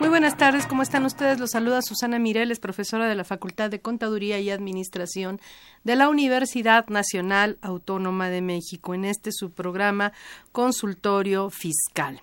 Muy buenas tardes, ¿cómo están ustedes? Los saluda Susana Mireles, profesora de la Facultad de Contaduría y Administración de la Universidad Nacional Autónoma de México en este su programa Consultorio Fiscal.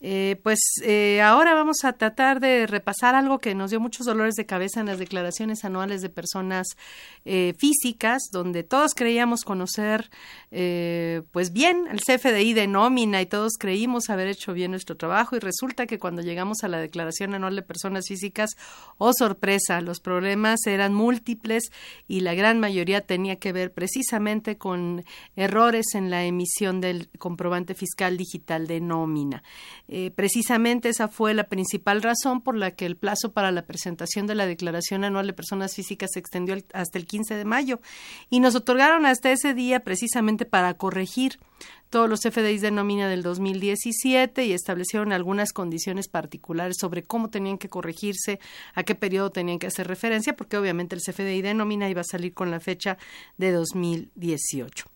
Eh, pues eh, ahora vamos a tratar de repasar algo que nos dio muchos dolores de cabeza en las declaraciones anuales de personas eh, físicas, donde todos creíamos conocer eh, pues bien el CFDI de nómina y todos creímos haber hecho bien nuestro trabajo y resulta que cuando llegamos a la declaración anual de personas físicas, oh sorpresa, los problemas eran múltiples y la gran mayoría tenía que ver precisamente con errores en la emisión del comprobante fiscal digital de nómina. Eh, precisamente esa fue la principal razón por la que el plazo para la presentación de la declaración anual de personas físicas se extendió hasta el 15 de mayo y nos otorgaron hasta ese día precisamente para corregir todos los FDIs de nómina del 2017 y establecieron algunas condiciones particulares sobre cómo tenían que corregirse, a qué periodo tenían que hacer referencia, porque obviamente el CFDI de nómina iba a salir con la fecha de 2018.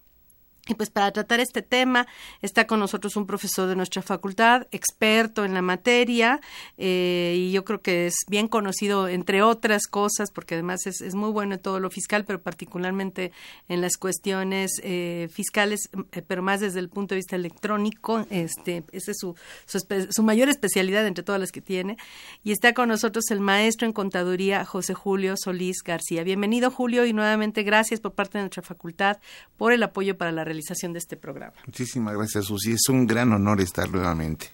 Y pues para tratar este tema está con nosotros un profesor de nuestra facultad, experto en la materia, eh, y yo creo que es bien conocido, entre otras cosas, porque además es, muy bueno en todo lo fiscal, pero particularmente en las cuestiones eh, fiscales, eh, pero más desde el punto de vista electrónico. Este, esa es su, su, mayor especialidad entre todas las que tiene. Y está con nosotros el maestro en contaduría, José Julio Solís García. Bienvenido, Julio, y nuevamente gracias por parte de nuestra facultad por el apoyo para la de este programa. Muchísimas gracias, Susi. Es un gran honor estar nuevamente.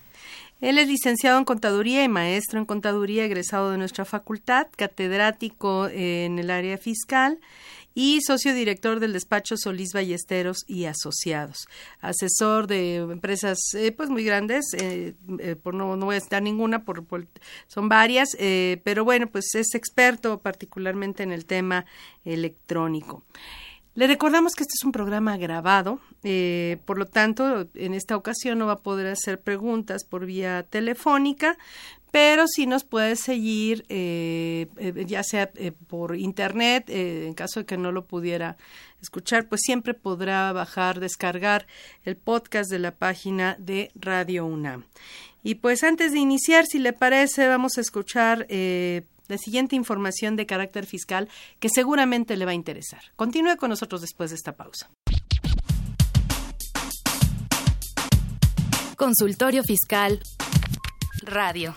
Él es licenciado en contaduría y maestro en contaduría, egresado de nuestra facultad, catedrático en el área fiscal y socio director del despacho Solís Ballesteros y Asociados, asesor de empresas eh, pues muy grandes, eh, eh, por no, no voy a citar ninguna, por, por- son varias, pero bueno, pues es experto particularmente en el tema electrónico. Le recordamos que este es un programa grabado, eh, por lo tanto, en esta ocasión no va a poder hacer preguntas por vía telefónica, pero sí nos puede seguir, eh, eh, ya sea por internet, en caso de que no lo pudiera escuchar, pues siempre podrá bajar, descargar el podcast de la página de Radio UNAM. Y pues antes de iniciar, si le parece, vamos a escuchar la siguiente información de carácter fiscal que seguramente le va a interesar. Continúe con nosotros después de esta pausa. Consultorio Fiscal. Radio.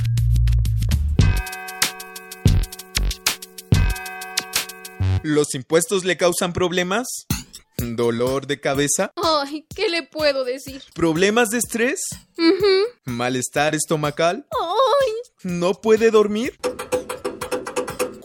¿Los impuestos le causan problemas? ¿Dolor de cabeza? Ay, ¿qué le puedo decir? ¿Problemas de estrés? ¿Malestar estomacal? Ay, ¿No puede dormir?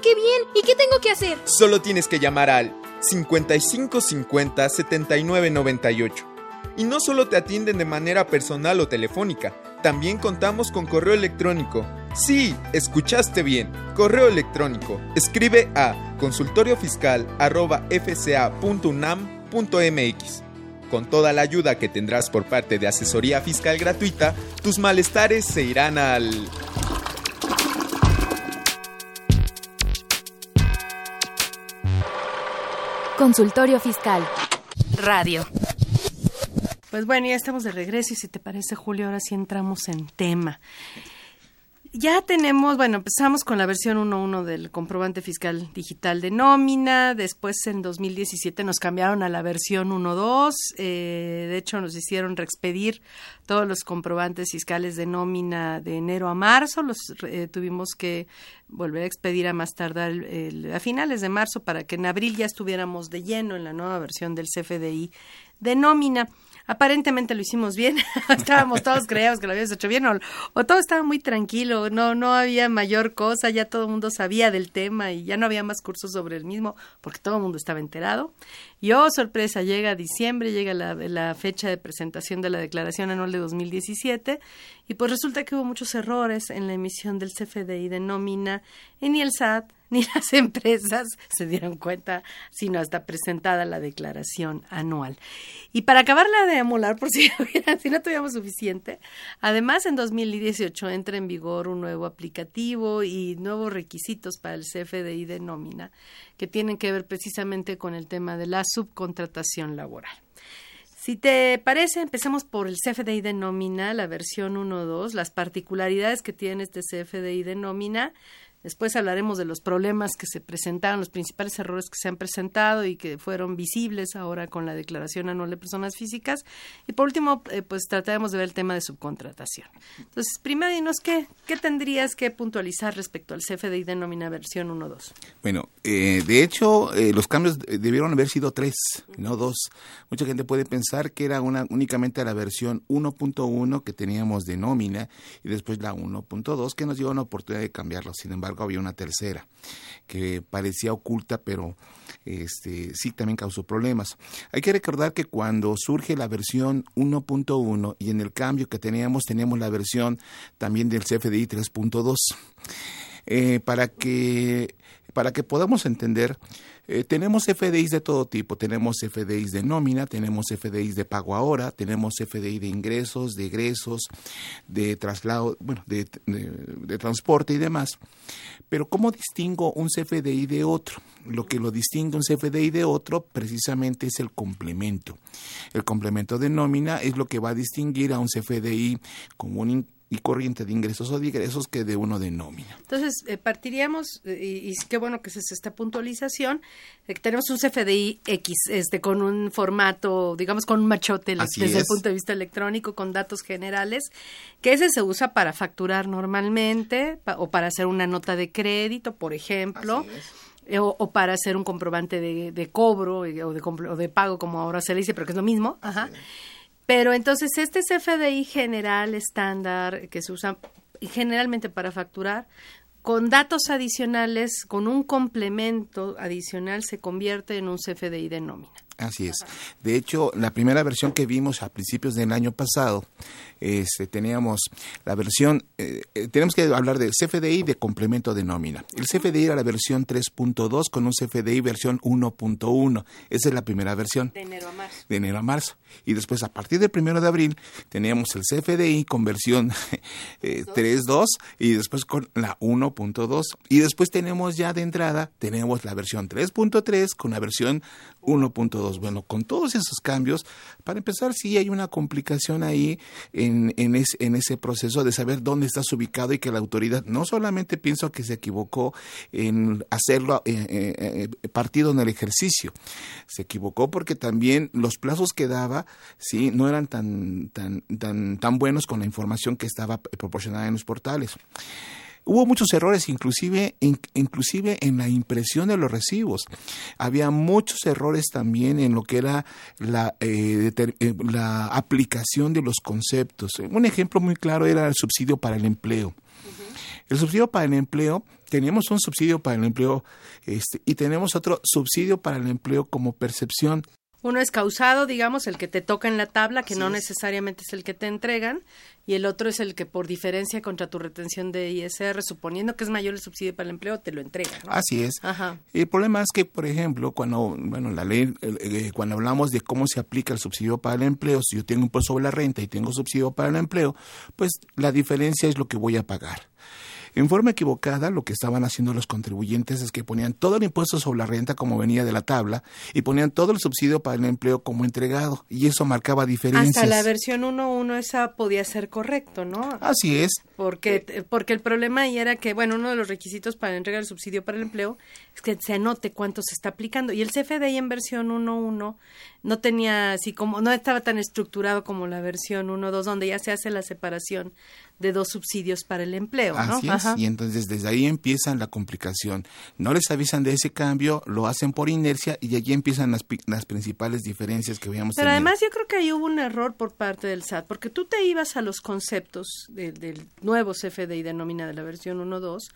Qué bien. ¿Y qué tengo que hacer? Solo tienes que llamar al 5550 7998. Y no solo te atienden de manera personal o telefónica, también contamos con correo electrónico. Sí, escuchaste bien. Correo electrónico. Escribe a consultoriofiscal@fca.unam.mx. Con toda la ayuda que tendrás por parte de asesoría fiscal gratuita, tus malestares se irán al Consultorio Fiscal. Radio. Pues bueno, ya estamos de regreso y si te parece, Julio, ahora sí entramos en tema. Ya tenemos, bueno, empezamos con la versión 1.1 del comprobante fiscal digital de nómina, después en 2017 nos cambiaron a la versión 1.2, eh, de hecho nos hicieron reexpedir todos los comprobantes fiscales de nómina de enero a marzo, los eh, tuvimos que volver a expedir a más tardar el- a finales de marzo para que en abril ya estuviéramos de lleno en la nueva versión del CFDI de nómina. Aparentemente lo hicimos bien, estábamos todos creíamos que lo habíamos hecho bien o, o todo estaba muy tranquilo, no no había mayor cosa, ya todo el mundo sabía del tema y ya no había más cursos sobre el mismo porque todo el mundo estaba enterado. Y oh, sorpresa, llega diciembre, llega la, fecha de presentación de la declaración anual de 2017 y pues resulta que hubo muchos errores en la emisión del CFDI de nómina y ni el SAT ni las empresas se dieron cuenta, sino hasta presentada la declaración anual. Y para acabarla de amolar, por si, no tuviéramos suficiente, además en 2018 entra en vigor un nuevo aplicativo y nuevos requisitos para el CFDI de nómina que tienen que ver precisamente con el tema de la subcontratación laboral. Si te parece, empecemos por el CFDI de nómina, la versión 1.2, las particularidades que tiene este CFDI de nómina. Después hablaremos de los problemas que se presentaron, los principales errores que se han presentado y que fueron visibles ahora con la declaración anual de personas físicas. Y por último, eh, pues trataremos de ver el tema de subcontratación. Entonces, primero dinos qué, qué tendrías que puntualizar respecto al CFDI de nómina versión 1.2. Bueno, eh, de hecho, eh, los cambios eh, debieron haber sido tres, no dos. Mucha gente puede pensar que era una únicamente la versión 1.1 que teníamos de nómina y después la 1.2 que nos dio una oportunidad de cambiarlo. Sin embargo, había una tercera que parecía oculta, pero este sí también causó problemas. Hay que recordar que cuando surge la versión 1.1 y en el cambio que teníamos, teníamos la versión también del CFDI 3.2. Eh, para que para que podamos entender, eh, tenemos FDIs de todo tipo. Tenemos FDIs de nómina, tenemos FDIs de pago ahora, tenemos FDI de ingresos, de egresos, de traslado, bueno, de, de- transporte y demás. Pero ¿cómo distingo un CFDI de otro? Lo que lo distingue un CFDI de otro precisamente es el complemento. El complemento de nómina es lo que va a distinguir a un CFDI común y corriente de ingresos o de egresos que de uno de nómina. Entonces, eh, partiríamos, eh, y, y qué bueno que se hace esta puntualización, de que tenemos un CFDI X, este, con un formato, digamos, con un machote Así desde el es. punto de vista electrónico, con datos generales, que ese se usa para facturar normalmente pa- o para hacer una nota de crédito, por ejemplo. eh, O, o para hacer un comprobante de, de cobro eh, o de, o de pago, como ahora se le dice, pero que es lo mismo. Ajá. Pero entonces este CFDI general estándar que se usa generalmente para facturar, con datos adicionales, con un complemento adicional, se convierte en un CFDI de nómina. Así es. De hecho, la primera versión que vimos a principios del año pasado, este, teníamos la versión, eh, eh, tenemos que hablar del CFDI de complemento de nómina. El CFDI era la versión 3.2 con un CFDI versión 1.1. Esa es la primera versión. De enero a marzo. de enero a marzo. Y después, a partir del primero de abril, teníamos el CFDI con versión eh, 3.2 y después con la 1.2. Y después tenemos ya de entrada, tenemos la versión 3.3 con la versión 1.2. Bueno, con todos esos cambios, para empezar, sí hay una complicación ahí en, en, es- en ese proceso de saber dónde estás ubicado y que la autoridad no solamente pienso que se equivocó en hacerlo eh, eh, eh, partido en el ejercicio, se equivocó porque también los plazos que daba sí no eran tan tan tan tan buenos con la información que estaba proporcionada en los portales. Hubo muchos errores, inclusive, in- inclusive en la impresión de los recibos. Había muchos errores también en lo que era la, eh, eh, la aplicación de los conceptos. Un ejemplo muy claro era el subsidio para el empleo. El subsidio para el empleo, teníamos un subsidio para el empleo este, y tenemos otro subsidio para el empleo como percepción. Uno es causado, digamos, el que te toca en la tabla, que no necesariamente es el que te entregan, y el otro es el que por diferencia contra tu retención de ISR, suponiendo que es mayor el subsidio para el empleo, te lo entrega. ¿no? Así es. Ajá. El problema es que, por ejemplo, cuando, bueno, la ley, eh, eh, cuando hablamos de cómo se aplica el subsidio para el empleo, si yo tengo impuesto sobre la renta y tengo subsidio para el empleo, pues la diferencia es lo que voy a pagar. En forma equivocada, lo que estaban haciendo los contribuyentes es que ponían todo el impuesto sobre la renta como venía de la tabla y ponían todo el subsidio para el empleo como entregado y eso marcaba diferencias. Hasta la versión 1.1 esa podía ser correcto, ¿no? Así es. Porque, porque el problema ahí era que, bueno, uno de los requisitos para entregar el subsidio para el empleo es que se anote cuánto se está aplicando. Y el CFDI en versión 1.1 no tenía así como, no estaba tan estructurado como la versión 1.2, donde ya se hace la separación de dos subsidios para el empleo. ¿no? Así es. Y entonces desde ahí empiezan la complicación. No les avisan de ese cambio, lo hacen por inercia y allí empiezan las, las principales diferencias que veíamos. Pero además yo creo que ahí hubo un error por parte del SAT, porque tú te ibas a los conceptos del nuevo CFDI de nómina de la versión 1.2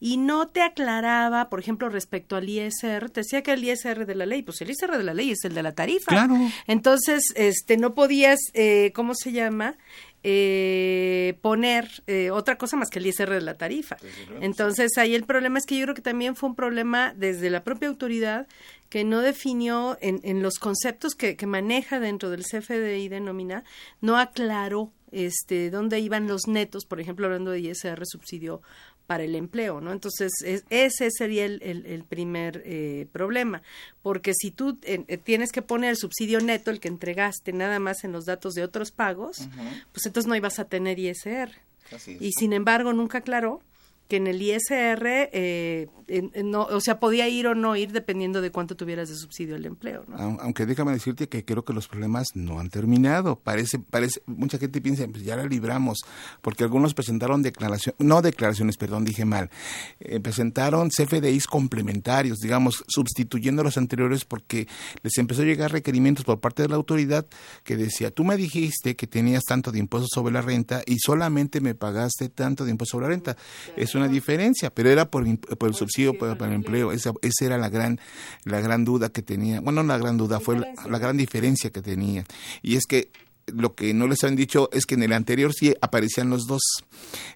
y no te aclaraba, por ejemplo, respecto al ISR, te decía que el ISR de la ley, pues el ISR de la ley es el de la tarifa. Claro. Entonces, este, no podías, eh, ¿cómo se llama? Eh, poner eh, otra cosa más que el ISR de la tarifa. Entonces, ahí el problema es que yo creo que también fue un problema desde la propia autoridad que no definió en, en los conceptos que, que maneja dentro del CFDI de nómina, no aclaró este, dónde iban los netos, por ejemplo, hablando de ISR subsidio para el empleo, ¿no? Entonces, es, ese sería el, el, el primer eh, problema, porque si tú eh, tienes que poner el subsidio neto, el que entregaste nada más en los datos de otros pagos, uh -huh. pues entonces no ibas a tener ISR. Y sin embargo, nunca aclaró que en el ISR, eh, en, en, no, o sea, podía ir o no ir dependiendo de cuánto tuvieras de subsidio el empleo. ¿no? Aunque déjame decirte que creo que los problemas no han terminado. Parece, parece, mucha gente piensa, pues ya la libramos, porque algunos presentaron declaraciones, no declaraciones, perdón, dije mal, eh, presentaron CFDIs complementarios, digamos, sustituyendo a los anteriores porque les empezó a llegar requerimientos por parte de la autoridad que decía, tú me dijiste que tenías tanto de impuestos sobre la renta y solamente me pagaste tanto de impuestos sobre la renta. Es una diferencia, pero era por, por el subsidio para, para, el empleo. Esa, esa era la gran, la gran duda que tenía. Bueno, no la gran duda, fue la, la gran diferencia que tenía. Y es que lo que no les han dicho es que en el anterior sí aparecían los dos,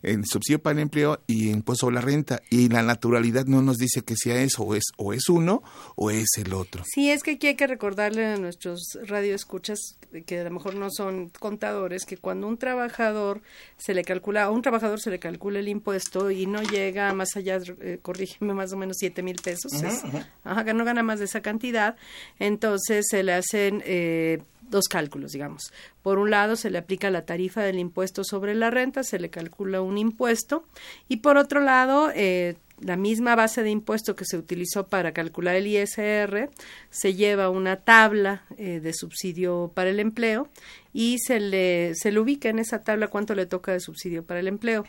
el subsidio para el empleo y impuesto sobre la renta, y la naturalidad no nos dice que sea eso, o es, o es uno o es el otro. Sí, es que aquí hay que recordarle a nuestros radioescuchas que a lo mejor no son contadores, que cuando un trabajador se le calcula, a un trabajador se le calcula el impuesto y no llega más allá, eh, corrígeme, más o menos siete mil pesos, -huh, es. Ajá, no gana más de esa cantidad, entonces se le hacen eh, dos cálculos, digamos. Por un lado, se le aplica la tarifa del impuesto sobre la renta, se le calcula un impuesto, y por otro lado, eh, la misma base de impuesto que se utilizó para calcular el ISR, se lleva una tabla eh, de subsidio para el empleo y se le, se le ubica en esa tabla cuánto le toca de subsidio para el empleo.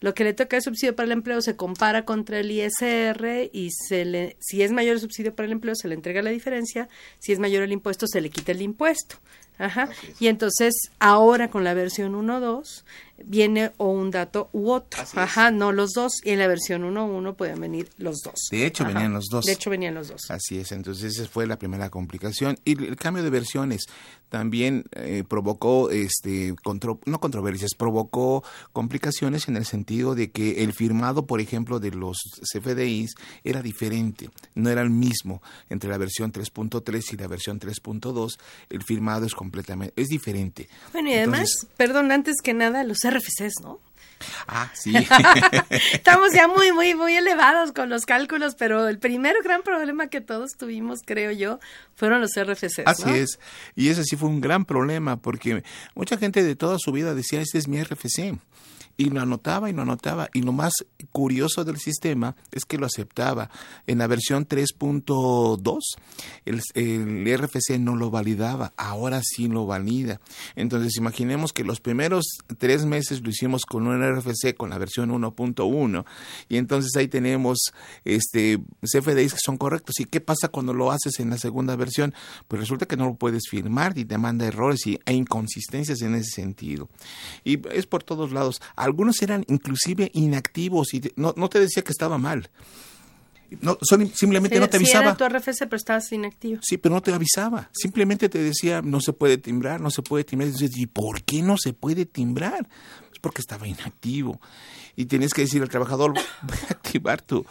Lo que le toca de subsidio para el empleo se compara contra el ISR y se le, si es mayor el subsidio para el empleo se le entrega la diferencia, si es mayor el impuesto se le quita el impuesto. Ajá. Y entonces ahora con la versión 1.2 viene o un dato u otro. Así Ajá, no los dos. Y en la versión 1.1 pueden venir los dos. De hecho, Ajá. venían los dos. De hecho, venían los dos. Así es. Entonces, esa fue la primera complicación. Y el cambio de versiones también eh, provocó, este, contro no controversias, provocó complicaciones en el sentido de que el firmado, por ejemplo, de los CFDIs era diferente. No era el mismo entre la versión 3.3 y la versión 3.2. El firmado es completamente, es diferente. Bueno, y además, Entonces, perdón, antes que nada, los RFCs, ¿no? Ah, sí. Estamos ya muy, muy, muy elevados con los cálculos, pero el primer gran problema que todos tuvimos, creo yo, fueron los RFCs. Así es. Y ese sí fue un gran problema, porque mucha gente de toda su vida decía, este es mi RFC y lo anotaba y lo anotaba. Y lo más curioso del sistema es que lo aceptaba. En la versión 3.2, el, RFC no lo validaba, ahora sí lo valida. Entonces, imaginemos que los primeros tres meses lo hicimos con un RFC con la versión 1.1, y entonces ahí tenemos este CFDIs que son correctos. ¿Y qué pasa cuando lo haces en la segunda versión? Pues resulta que no lo puedes firmar y te manda errores y, e inconsistencias en ese sentido. Y es por todos lados algunos eran inclusive inactivos y no, no te decía que estaba mal. No, son, simplemente sí, no te avisaba. Sí, era tu RFC, pero estabas inactivo. Sí, pero no te avisaba. Simplemente te decía, no se puede timbrar, no se puede timbrar. Y, dices, ¿y por qué no se puede timbrar? Pues porque estaba inactivo. y tienes que decir al trabajador, voy a activar tu,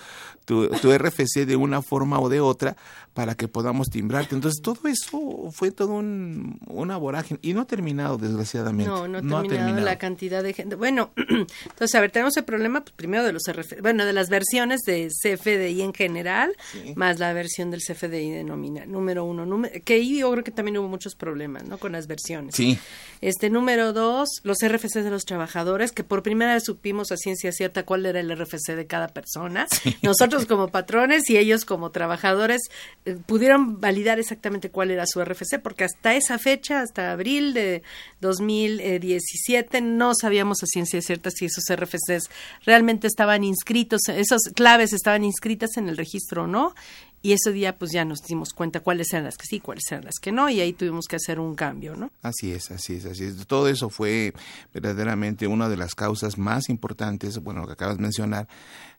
tu, tu RFC de una forma o de otra para que podamos timbrarte. Entonces, todo eso fue todo un, una vorágine y no ha terminado, desgraciadamente. No, no ha terminado, la cantidad de gente. Bueno, entonces, a ver, tenemos el problema pues, primero de los RF, bueno, de las versiones de CFDI en general, más la versión del CFDI de nómina. Número uno, número, que ahí yo creo que también hubo muchos problemas, ¿no? Con las versiones. Sí. Este, número dos, los RFCs de los trabajadores, que por primera vez supimos a ciencia cierta cuál era el RFC de cada persona. Nosotros como patrones y ellos como trabajadores eh, pudieron validar exactamente cuál era su RFC, porque hasta esa fecha, hasta abril de 2017, no sabíamos a ciencia cierta si esos RFCs realmente estaban inscritos, esas claves estaban inscritas en el registro o no. Y ese día pues ya nos dimos cuenta cuáles eran las que sí, cuáles eran las que no, y ahí tuvimos que hacer un cambio, ¿no? Así es, así es, así es. Todo eso fue verdaderamente una de las causas más importantes, bueno, lo que acabas de mencionar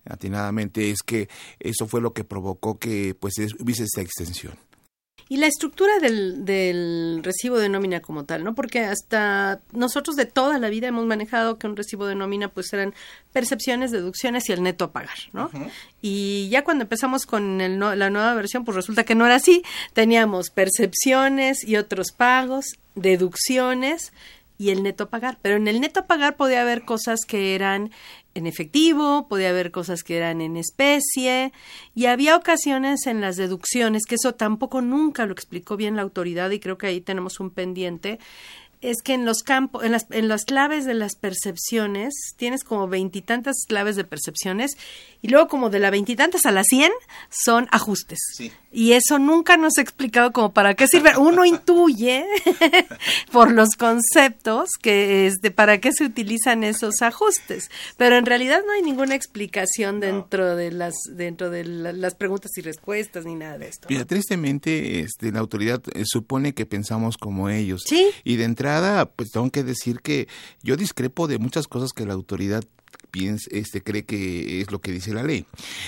atinadamente, es que eso fue lo que provocó que pues hubiese esta extensión. Y la estructura del, del recibo de nómina como tal, ¿no? Porque hasta nosotros de toda la vida hemos manejado que un recibo de nómina pues eran percepciones, deducciones y el neto a pagar, ¿no? Y ya cuando empezamos con el no, la nueva versión, pues resulta que no era así. Teníamos percepciones y otros pagos, deducciones y el neto a pagar. Pero en el neto a pagar podía haber cosas que eran en efectivo, podía haber cosas que eran en especie y había ocasiones en las deducciones, que eso tampoco nunca lo explicó bien la autoridad y creo que ahí tenemos un pendiente, es que en los campos, en las, en las claves de las percepciones, tienes como veintitantas claves de percepciones y luego como de la veintitantas a las cien son ajustes. Y eso nunca nos ha explicado como para qué sirve. Uno intuye por los conceptos que es de para qué se utilizan esos ajustes, pero en realidad no hay ninguna explicación dentro de las dentro de la- las preguntas y respuestas ni nada de esto. Mira, tristemente, este, la autoridad eh, supone que pensamos como ellos. Sí. Y de entrada, pues tengo que decir que yo discrepo de muchas cosas que la autoridad piensa, este, cree que es lo que dice la ley.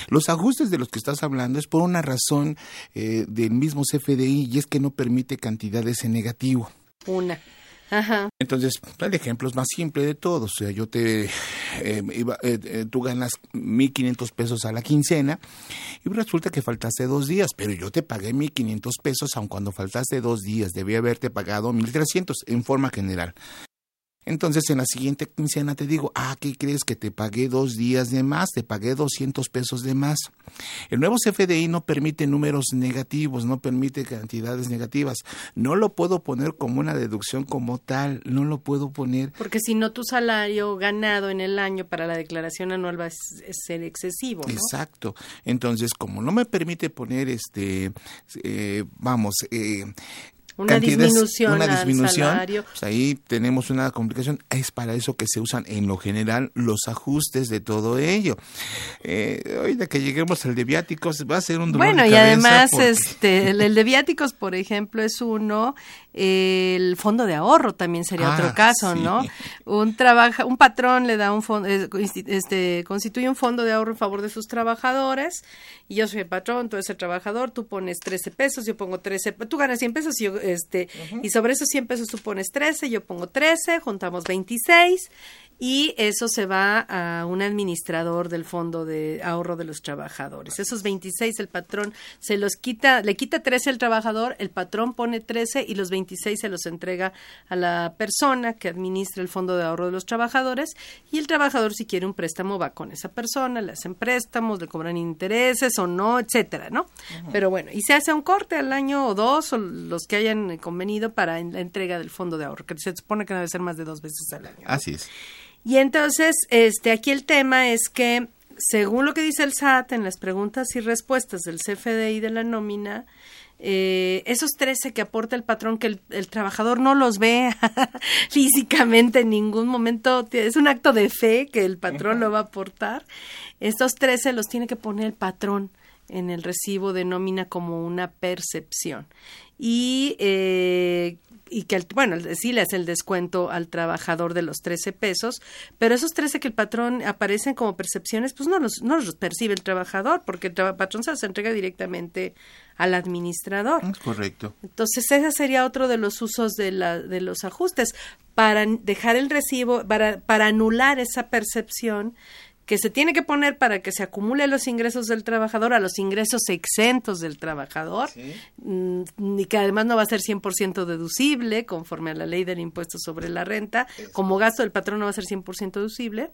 Los ajustes de los que estás hablando es por una razón eh, del mismo CFDI y es que no permite cantidades en negativo. Una. Ajá. Entonces, el ejemplo es más simple de todos. O sea, yo te, eh, iba- eh, eh, tú ganas 1.500 pesos a la quincena y resulta que faltaste dos días, pero yo te pagué 1.500 pesos, aun cuando faltaste dos días, debí haberte pagado 1.300 en forma general. Entonces, en la siguiente quincena te digo, ah, ¿qué crees que te pagué dos días de más? Te pagué 200 pesos de más. El nuevo CFDI no permite números negativos, no permite cantidades negativas. No lo puedo poner como una deducción como tal, no lo puedo poner. Porque si no, tu salario ganado en el año para la declaración anual va a ser excesivo, ¿no? Exacto. Entonces, como no me permite poner este, eh, vamos, eh, Una disminución una al disminución, salario. pues ahí tenemos una complicación. Es para eso que se usan en lo general los ajustes de todo ello. Eh, ahorita que lleguemos al de viáticos va a ser un dolor Bueno, de y además, porque- este, el, el de viáticos, por ejemplo, es uno. El fondo de ahorro también sería Ah, otro caso, sí. ¿no? Un trabaja, un patrón le da un fondo, este, constituye un fondo de ahorro en favor de sus trabajadores y yo soy el patrón, tú eres el trabajador, tú pones 13 pesos, yo pongo 13, tú ganas 100 pesos y yo, este, y sobre esos 100 pesos tú pones 13, yo pongo 13, juntamos 26 y eso se va a un administrador del fondo de ahorro de los trabajadores. Esos 26 el patrón se los quita, le quita 13 al trabajador, el patrón pone 13 y los 26 se los entrega a la persona que administra el fondo de ahorro de los trabajadores y el trabajador si quiere un préstamo va con esa persona, le hacen préstamos, le cobran intereses o no, etcétera, ¿no? Pero bueno, y se hace un corte al año o dos o los que hayan convenido para en- la entrega del fondo de ahorro, que se supone que debe ser más de dos veces al año. Así es. Y entonces, este, aquí el tema es que, según lo que dice el SAT en las preguntas y respuestas del CFDI de la nómina, eh, esos 13 que aporta el patrón, que el, el trabajador no los ve físicamente en ningún momento, es un acto de fe que el patrón lo va a aportar, estos 13 los tiene que poner el patrón en el recibo de nómina como una percepción. Y, eh, y que, el- bueno, sí le hace el descuento al trabajador de los 13 pesos, pero esos 13 que el patrón aparecen como percepciones, pues no los, no los percibe el trabajador, porque el patrón se los entrega directamente al administrador. Correcto. Entonces, ese sería otro de los usos de, la, de los ajustes, para dejar el recibo, para, para anular esa percepción que se tiene que poner para que se acumule los ingresos del trabajador a los ingresos exentos del trabajador mm, y que además no va a ser 100% deducible conforme a la ley del impuesto sobre la renta, como gasto del patrón no va a ser 100% deducible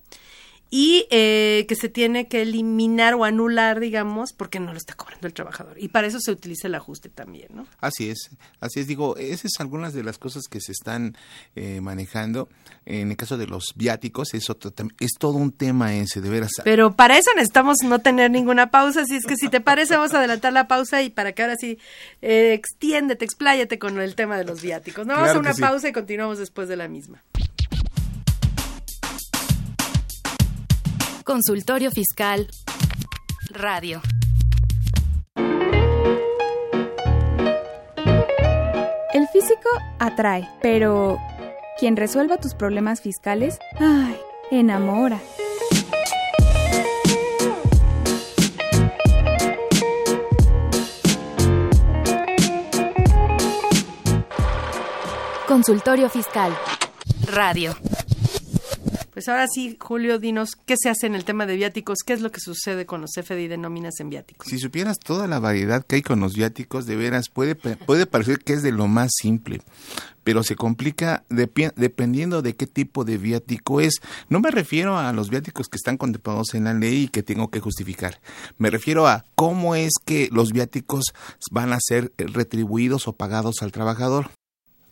y eh, que se tiene que eliminar o anular, digamos, porque no lo está cobrando el trabajador. Y para eso se utiliza el ajuste también, ¿no? Así es, así es. Digo, esas son algunas de las cosas que se están eh, manejando. En el caso de los viáticos, es, otro, es todo un tema ese, de veras. Pero para eso necesitamos no tener ninguna pausa, así es que si te parece vamos a adelantar la pausa y para que ahora sí eh, extiéndete, expláyate con el tema de los viáticos. No, vamos a una sí. pausa y continuamos después de la misma. Consultorio Fiscal Radio. El físico atrae, pero quien resuelva tus problemas fiscales, ay, enamora. Consultorio Fiscal Radio. Pues ahora sí, Julio, dinos qué se hace en el tema de viáticos, qué es lo que sucede con los FDI de nóminas en viáticos. Si supieras toda la variedad que hay con los viáticos, de veras, puede, puede parecer que es de lo más simple, pero se complica dependiendo de qué tipo de viático es. No me refiero a los viáticos que están contemplados en la ley y que tengo que justificar. Me refiero a cómo es que los viáticos van a ser retribuidos o pagados al trabajador.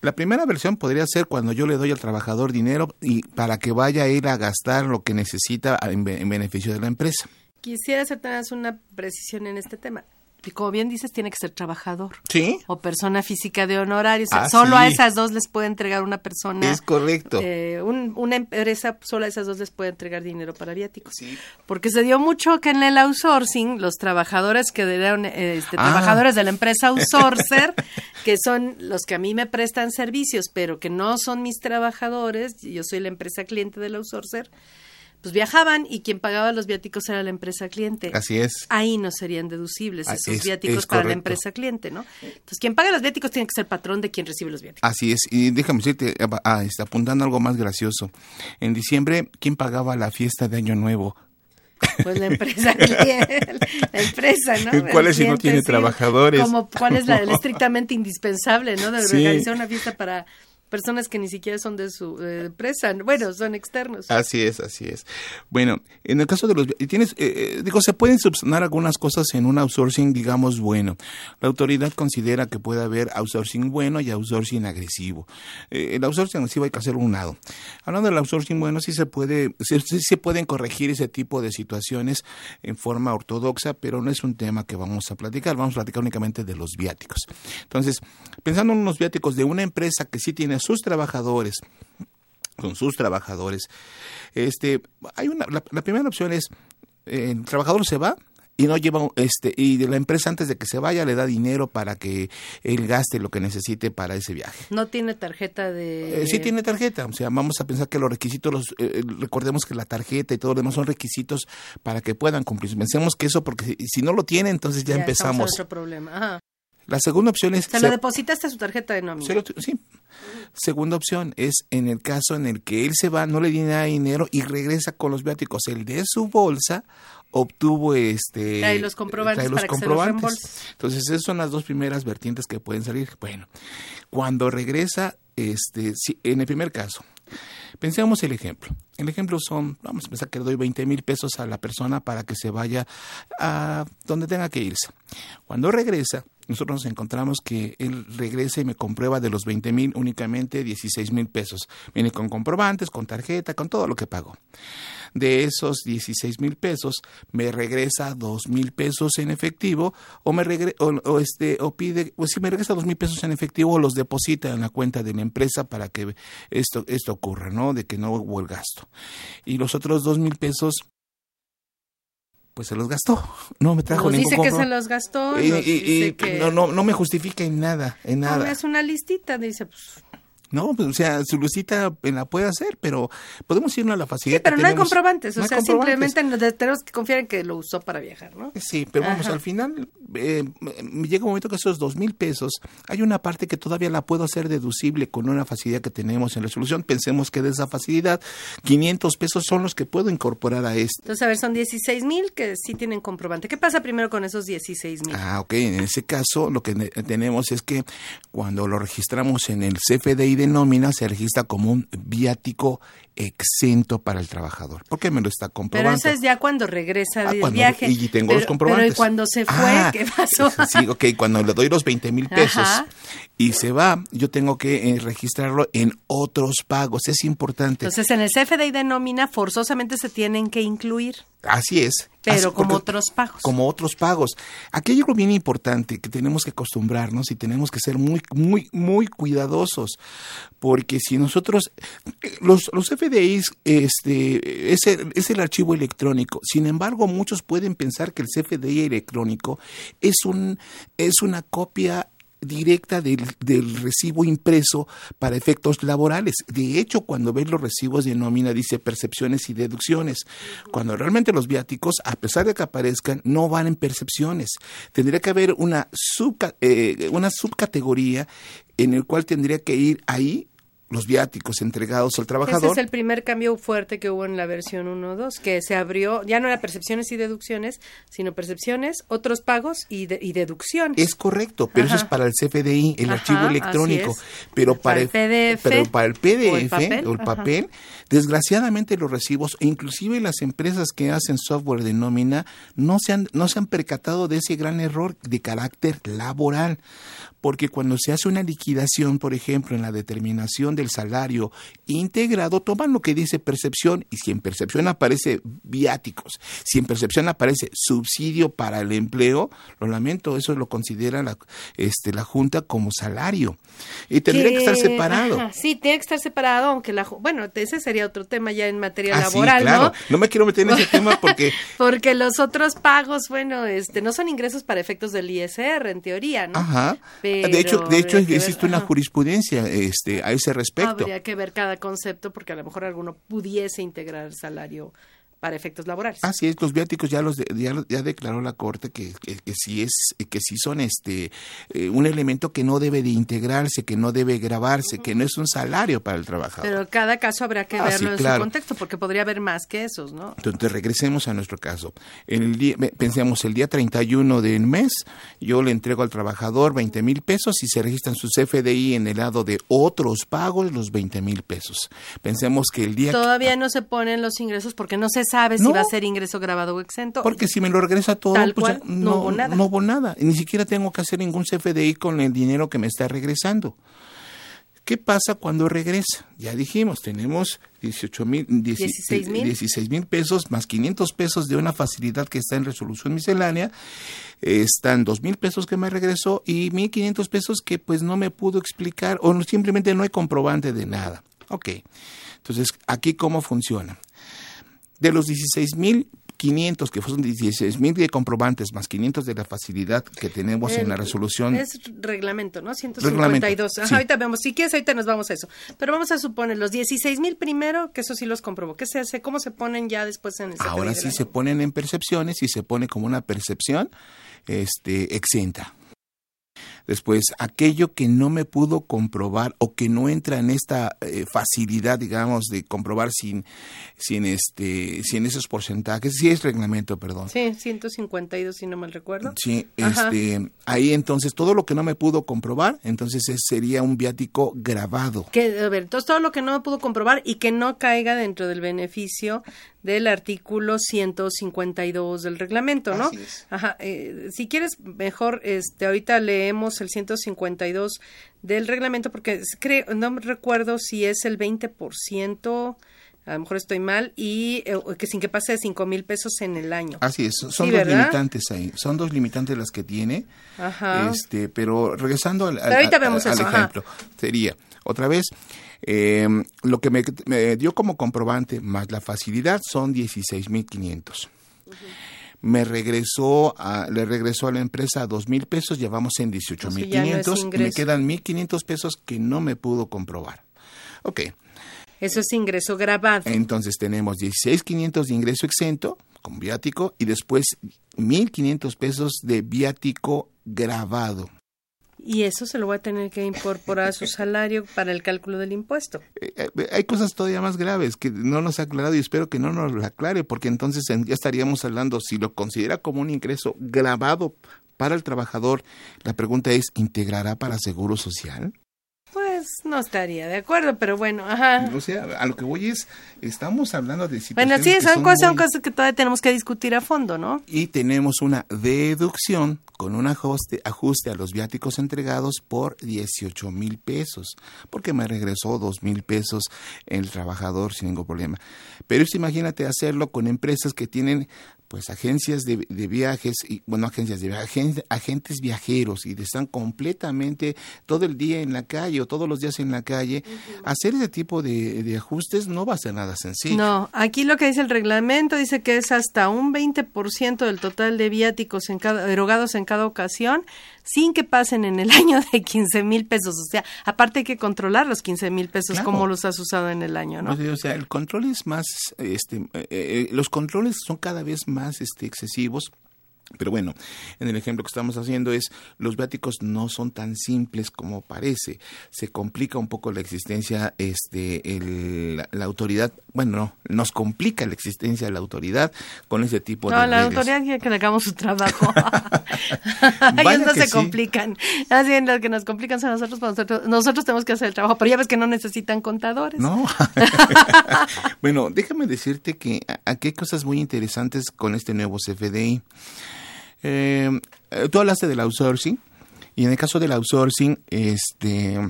La primera versión podría ser cuando yo le doy al trabajador dinero y para que vaya a ir a gastar lo que necesita en be- en beneficio de la empresa. Quisiera hacer una precisión en este tema. Como bien dices, tiene que ser trabajador ¿Sí? o persona física de honorarios. Ah, solo a esas dos les puede entregar una persona. Es correcto. eh, un- una empresa, solo a esas dos les puede entregar dinero para viáticos. Sí. Porque se dio mucho que en el outsourcing, los trabajadores que eran eh, este, Ah. trabajadores de la empresa outsourcer, que son los que a mí me prestan servicios, pero que no son mis trabajadores, yo soy la empresa cliente del outsourcer, pues viajaban y quien pagaba los viáticos era la empresa cliente. Así es. Ahí no serían deducibles Ah, esos es- viáticos es para la empresa cliente, ¿no? Entonces, quien paga los viáticos tiene que ser patrón de quien recibe los viáticos. Así es, y déjame decirte, ah, ah, está apuntando algo más gracioso. En diciembre, ¿quién pagaba la fiesta de Año Nuevo? Pues la empresa cliente, la empresa, ¿no? ¿Cuál es si no tiene sí. trabajadores? Como, ¿Cuál es la, el estrictamente indispensable, ¿no? De Sí. organizar una fiesta para personas que ni siquiera son de su eh, empresa, bueno, son externos. Así es, así es. Bueno, en el caso de los... Tienes, eh, eh, digo, se pueden subsanar algunas cosas en un outsourcing, digamos, bueno. La autoridad considera que puede haber outsourcing bueno y outsourcing agresivo. Eh, el outsourcing agresivo hay que hacerlo a un lado. Hablando del outsourcing bueno, sí se puede, sí, sí se pueden corregir ese tipo de situaciones en forma ortodoxa, pero no es un tema que vamos a platicar. Vamos a platicar únicamente de los viáticos. Entonces, pensando en unos viáticos de una empresa que sí tiene sus trabajadores, con sus trabajadores. Este, hay una, la, la primera opción es eh, el trabajador se va y no lleva este y de la empresa antes de que se vaya le da dinero para que él gaste lo que necesite para ese viaje. No tiene tarjeta de... Eh, sí tiene tarjeta, o sea, vamos a pensar que los requisitos, los, eh, recordemos que la tarjeta y todo lo demás son requisitos para que puedan cumplir. Pensemos que eso, porque si, si no lo tiene, entonces ya, en empezamos. otro problema. Ajá. La segunda opción es... Se lo depositaste a su tarjeta de nómina. Se lo- sí. Segunda opción es en el caso en el que él se va, no le tiene nada de dinero y regresa con los viáticos. El de su bolsa obtuvo este Trae los comprobantes trae los para que se los comprobantes. Entonces esas son las dos primeras vertientes que pueden salir. Bueno, cuando regresa, este, si- en el primer caso, pensemos el ejemplo. El ejemplo son, vamos a pensar que le doy 20 mil pesos a la persona para que se vaya a donde tenga que irse. Cuando regresa, nosotros nos encontramos que él regresa y me comprueba de los 20 mil únicamente 16 mil pesos. Viene con comprobantes, con tarjeta, con todo lo que pagó. De esos 16 mil pesos, me regresa 2 mil pesos en efectivo o me regre o, o este o pide, o si me regresa 2 mil pesos en efectivo o los deposita en la cuenta de la empresa para que esto, esto ocurra, ¿no? De que no hubo el gasto. Y los otros 2 mil pesos pues se los gastó. No me trajo Nos ningún dice que se los gastó. y, nos y- dice y que... no, no, no me justifica en nada, en No, nada. es una listita, dice, pues, No, pues, o sea, su lucita la puede hacer, pero podemos irnos a la facilidad. Sí, pero que no hay comprobantes, o No sea, comprobantes. simplemente tenemos que confiar en que lo usó para viajar, ¿no? Sí, pero vamos, Ajá. al final eh, llega un momento que esos dos mil pesos, hay una parte que todavía la puedo hacer deducible con una facilidad que tenemos en resolución. Pensemos que de esa facilidad, 500 pesos son los que puedo incorporar a este. Entonces, a ver, son 16 mil que sí tienen comprobante. ¿Qué pasa primero con esos 16 mil? Ah, ok. En ese caso, lo que ne- tenemos es que cuando lo registramos en el CFDI de nómina, se registra como un viático exento para el trabajador. ¿Por qué me lo está Pero comprobando? eso es ya cuando regresa Ah, del cuando- viaje. y tengo pero, los comprobantes. Pero ¿y cuando se fue? Ah, ¿Qué pasó? Sí, ok, cuando le doy los 20 mil pesos Ajá. y se va, yo tengo que eh, registrarlo en otros pagos. Es importante. Entonces, en el CFDI de nómina forzosamente se tienen que incluir, Así es. pero Así- como otros pagos. como otros pagos. Aquí hay algo bien importante que tenemos que acostumbrarnos y tenemos que ser muy, muy, muy cuidadosos, porque si nosotros, los, los FDIs, este, es el, es el archivo electrónico. Sin embargo, muchos pueden pensar que el CFDI electrónico es un, es una copia directa del, recibo impreso para efectos laborales. De hecho, cuando ves los recibos de nómina dice percepciones y deducciones, cuando realmente los viáticos, a pesar de que aparezcan, no van en percepciones. Tendría que haber una, subca- eh, una subcategoría en el cual tendría que ir ahí los viáticos entregados al Ese trabajador. es el primer cambio fuerte que hubo en la versión 1.2, que se abrió, ya no era percepciones y deducciones, sino percepciones, otros pagos y, de- y deducciones. Es correcto, pero eso es para el CFDI, el Ajá, archivo electrónico. Pero Para para, el PDF, pero para el PDF o el papel, o el papel, desgraciadamente los recibos, e inclusive las empresas que hacen software de nómina, no se han, no se han percatado de ese gran error de carácter laboral. Porque cuando se hace una liquidación, por ejemplo, en la determinación del salario integrado, toman lo que dice percepción y si en percepción aparece viáticos, si en percepción aparece subsidio para el empleo, lo lamento, eso lo considera la, este, la Junta como salario. Y tendría que, estar separado. ajá, sí, tiene que estar separado, aunque la... Bueno, ese sería otro tema ya en materia Ah, sí, laboral, claro. ¿no? No me quiero meter en ese tema porque Porque los otros pagos, bueno, este, no son ingresos para efectos del ISR, en teoría, ¿no? Ajá. Pero de hecho, de hecho ver, existe una ajá. jurisprudencia este, a ese respecto. Habría que ver cada concepto porque a lo mejor alguno pudiese integrar salario para efectos laborales. Así es, los viáticos ya los de- ya, ya declaró la corte que, que, que sí es que sí son este eh, un elemento que no debe de integrarse, que no debe grabarse, que no es un salario para el trabajador. Pero cada caso habrá que Ah, verlo sí, en claro. su contexto porque podría haber más que esos, ¿no? Entonces regresemos a nuestro caso. En el día, pensemos el día 31 del mes, yo le entrego al trabajador 20 mil pesos y se registra en su CFDI en el lado de otros pagos los 20 mil pesos. Pensemos que el día Todavía no se ponen los ingresos porque no se sabe si No. va a ser ingreso grabado o exento. Porque si me lo regresa todo, Tal pues ya cual, no hubo nada. no hubo nada. Ni siquiera tengo que hacer ningún CFDI con el dinero que me está regresando. ¿Qué pasa cuando regresa? Ya dijimos, tenemos 18 mil, 16 mil. 16 mil pesos más 500 pesos de una facilidad que está en resolución miscelánea. Están 2 mil pesos que me regresó y 1.500 pesos que pues no me pudo explicar o no- simplemente no hay comprobante de nada. Ok, entonces aquí cómo funciona. De los 16.500, que son 16.000 de comprobantes más 500 de la facilidad que tenemos en la resolución. Es reglamento, ¿no? 152. Reglamento, Ajá, sí. Ahorita vemos. Si quieres, ahorita nos vamos a eso. Pero vamos a suponer los 16 mil primero, que eso sí los comprobó. ¿Qué se hace? ¿Cómo se ponen ya después en el Ahora sí se ponen en percepciones y se pone como una percepción este, exenta. Después, aquello que no me pudo comprobar o que no entra en esta eh, facilidad, digamos, de comprobar sin, sin, este, sin esos porcentajes, sí es reglamento, perdón. Sí, 152, si no mal recuerdo. Sí, Ajá. este, ahí entonces todo lo que no me pudo comprobar, entonces es- sería un viático grabado. Que, a ver, entonces todo lo que no pudo comprobar y que no caiga dentro del beneficio del artículo 152 del reglamento, ¿no? Así es. Ajá. eh, si quieres, mejor, este, ahorita leemos el 152 del reglamento porque creo, no me recuerdo si es el 20%, a lo mejor estoy mal, y eh, que sin que pase de 5 mil pesos en el año. Así es, son Sí, dos ¿verdad? limitantes ahí, son dos limitantes las que tiene. Ajá. Este, pero regresando al, ahorita vemos al eso, ajá. ejemplo, sería otra vez eh, lo que me, me dio como comprobante más la facilidad son 16.500. Me regresó, a, le regresó a la empresa dos mil pesos, llevamos en Entonces ya no es 18.500 y me quedan 1.500 pesos que no me pudo comprobar. Ok. Eso es ingreso grabado. Entonces tenemos 16.500 de ingreso exento con viático y después 1.500 pesos de viático grabado. Y eso se lo va a tener que incorporar a su salario para el cálculo del impuesto. Eh, eh, hay cosas todavía más graves que no nos ha aclarado y espero que no nos lo aclare porque entonces ya estaríamos hablando, si lo considera como un ingreso grabado para el trabajador, la pregunta es, ¿integrará para seguro social? Pues no estaría de acuerdo, pero bueno, ajá. O sea, a lo que voy es, estamos hablando de situaciones Bueno, sí, son, cosas, son cosas que todavía tenemos que discutir a fondo, ¿no? Y tenemos una deducción con un ajuste, ajuste a los viáticos entregados por 18 mil pesos, porque me regresó 2 mil pesos el trabajador sin ningún problema. Pero imagínate hacerlo con empresas que tienen pues agencias de, viajes y bueno agencias de viajes, agentes viajeros y están completamente todo el día en la calle o todos los días en la calle hacer ese tipo de, ajustes no va a ser nada sencillo. No aquí lo que dice el reglamento dice que es hasta un 20% del total de viáticos en cada, erogados en cada ocasión sin que pasen en el año de 15 mil pesos. O sea, aparte hay que controlar los 15 mil pesos como los has usado en el año, ¿no? O sea, el control es más, este, eh, eh, los controles son cada vez más este, excesivos pero bueno, en el ejemplo que estamos haciendo es, los viáticos no son tan simples como parece. Se complica un poco la existencia, este, el, la, autoridad, bueno, no, nos complica la existencia de la autoridad con ese tipo de No, la autoridad quiere que le hagamos su trabajo. Ellos no se complican. Así en lo que nos complican son nosotros, pues nosotros, nosotros tenemos que hacer el trabajo, pero ya ves que no necesitan contadores. No. bueno, déjame decirte que aquí hay cosas muy interesantes con este nuevo CFDI. Eh, tú hablaste del outsourcing y en el caso del outsourcing, este,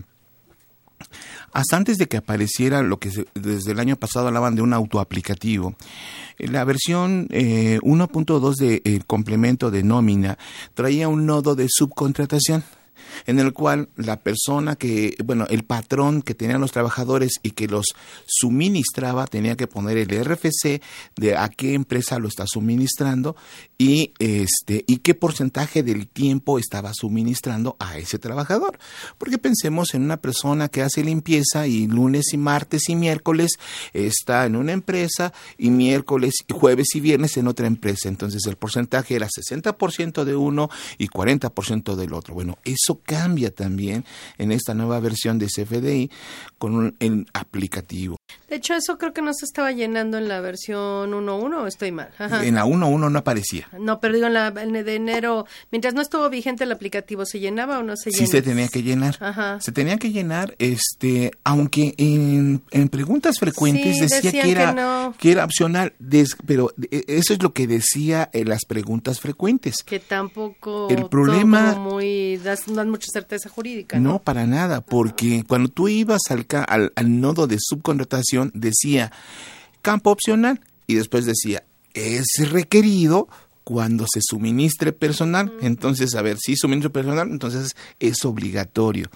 hasta antes de que apareciera lo que desde el año pasado hablaban de un autoaplicativo, la versión 1.2 del de, complemento de nómina traía un nodo de subcontratación en el cual la persona que, bueno, el patrón que tenían los trabajadores y que los suministraba tenía que poner el RFC de a qué empresa lo está suministrando y este y qué porcentaje del tiempo estaba suministrando a ese trabajador. Porque pensemos en una persona que hace limpieza y lunes y martes y miércoles está en una empresa y miércoles, jueves y viernes en otra empresa. Entonces el porcentaje era 60% de uno y 40% del otro. Bueno, eso cambia también en esta nueva versión de CFDI con un el aplicativo. De hecho, eso creo que no se estaba llenando en la versión 1.1 o estoy mal. En la 1.1 no aparecía. No, pero digo, en la de enero, mientras no estuvo vigente el aplicativo, ¿se llenaba o no se llenaba? Sí, se tenía que llenar. Ajá. Se tenía que llenar, este, aunque en, preguntas frecuentes decía que era, que, era opcional, pero e, eso es lo que decía en las preguntas frecuentes. Que tampoco el problema muy, dan, mucha certeza jurídica. ¿no? para nada, porque cuando tú ibas al, al, al nodo de subcontratación, decía campo opcional y después decía es requerido cuando se suministre personal. Entonces, a ver, si suministro personal, entonces es obligatorio.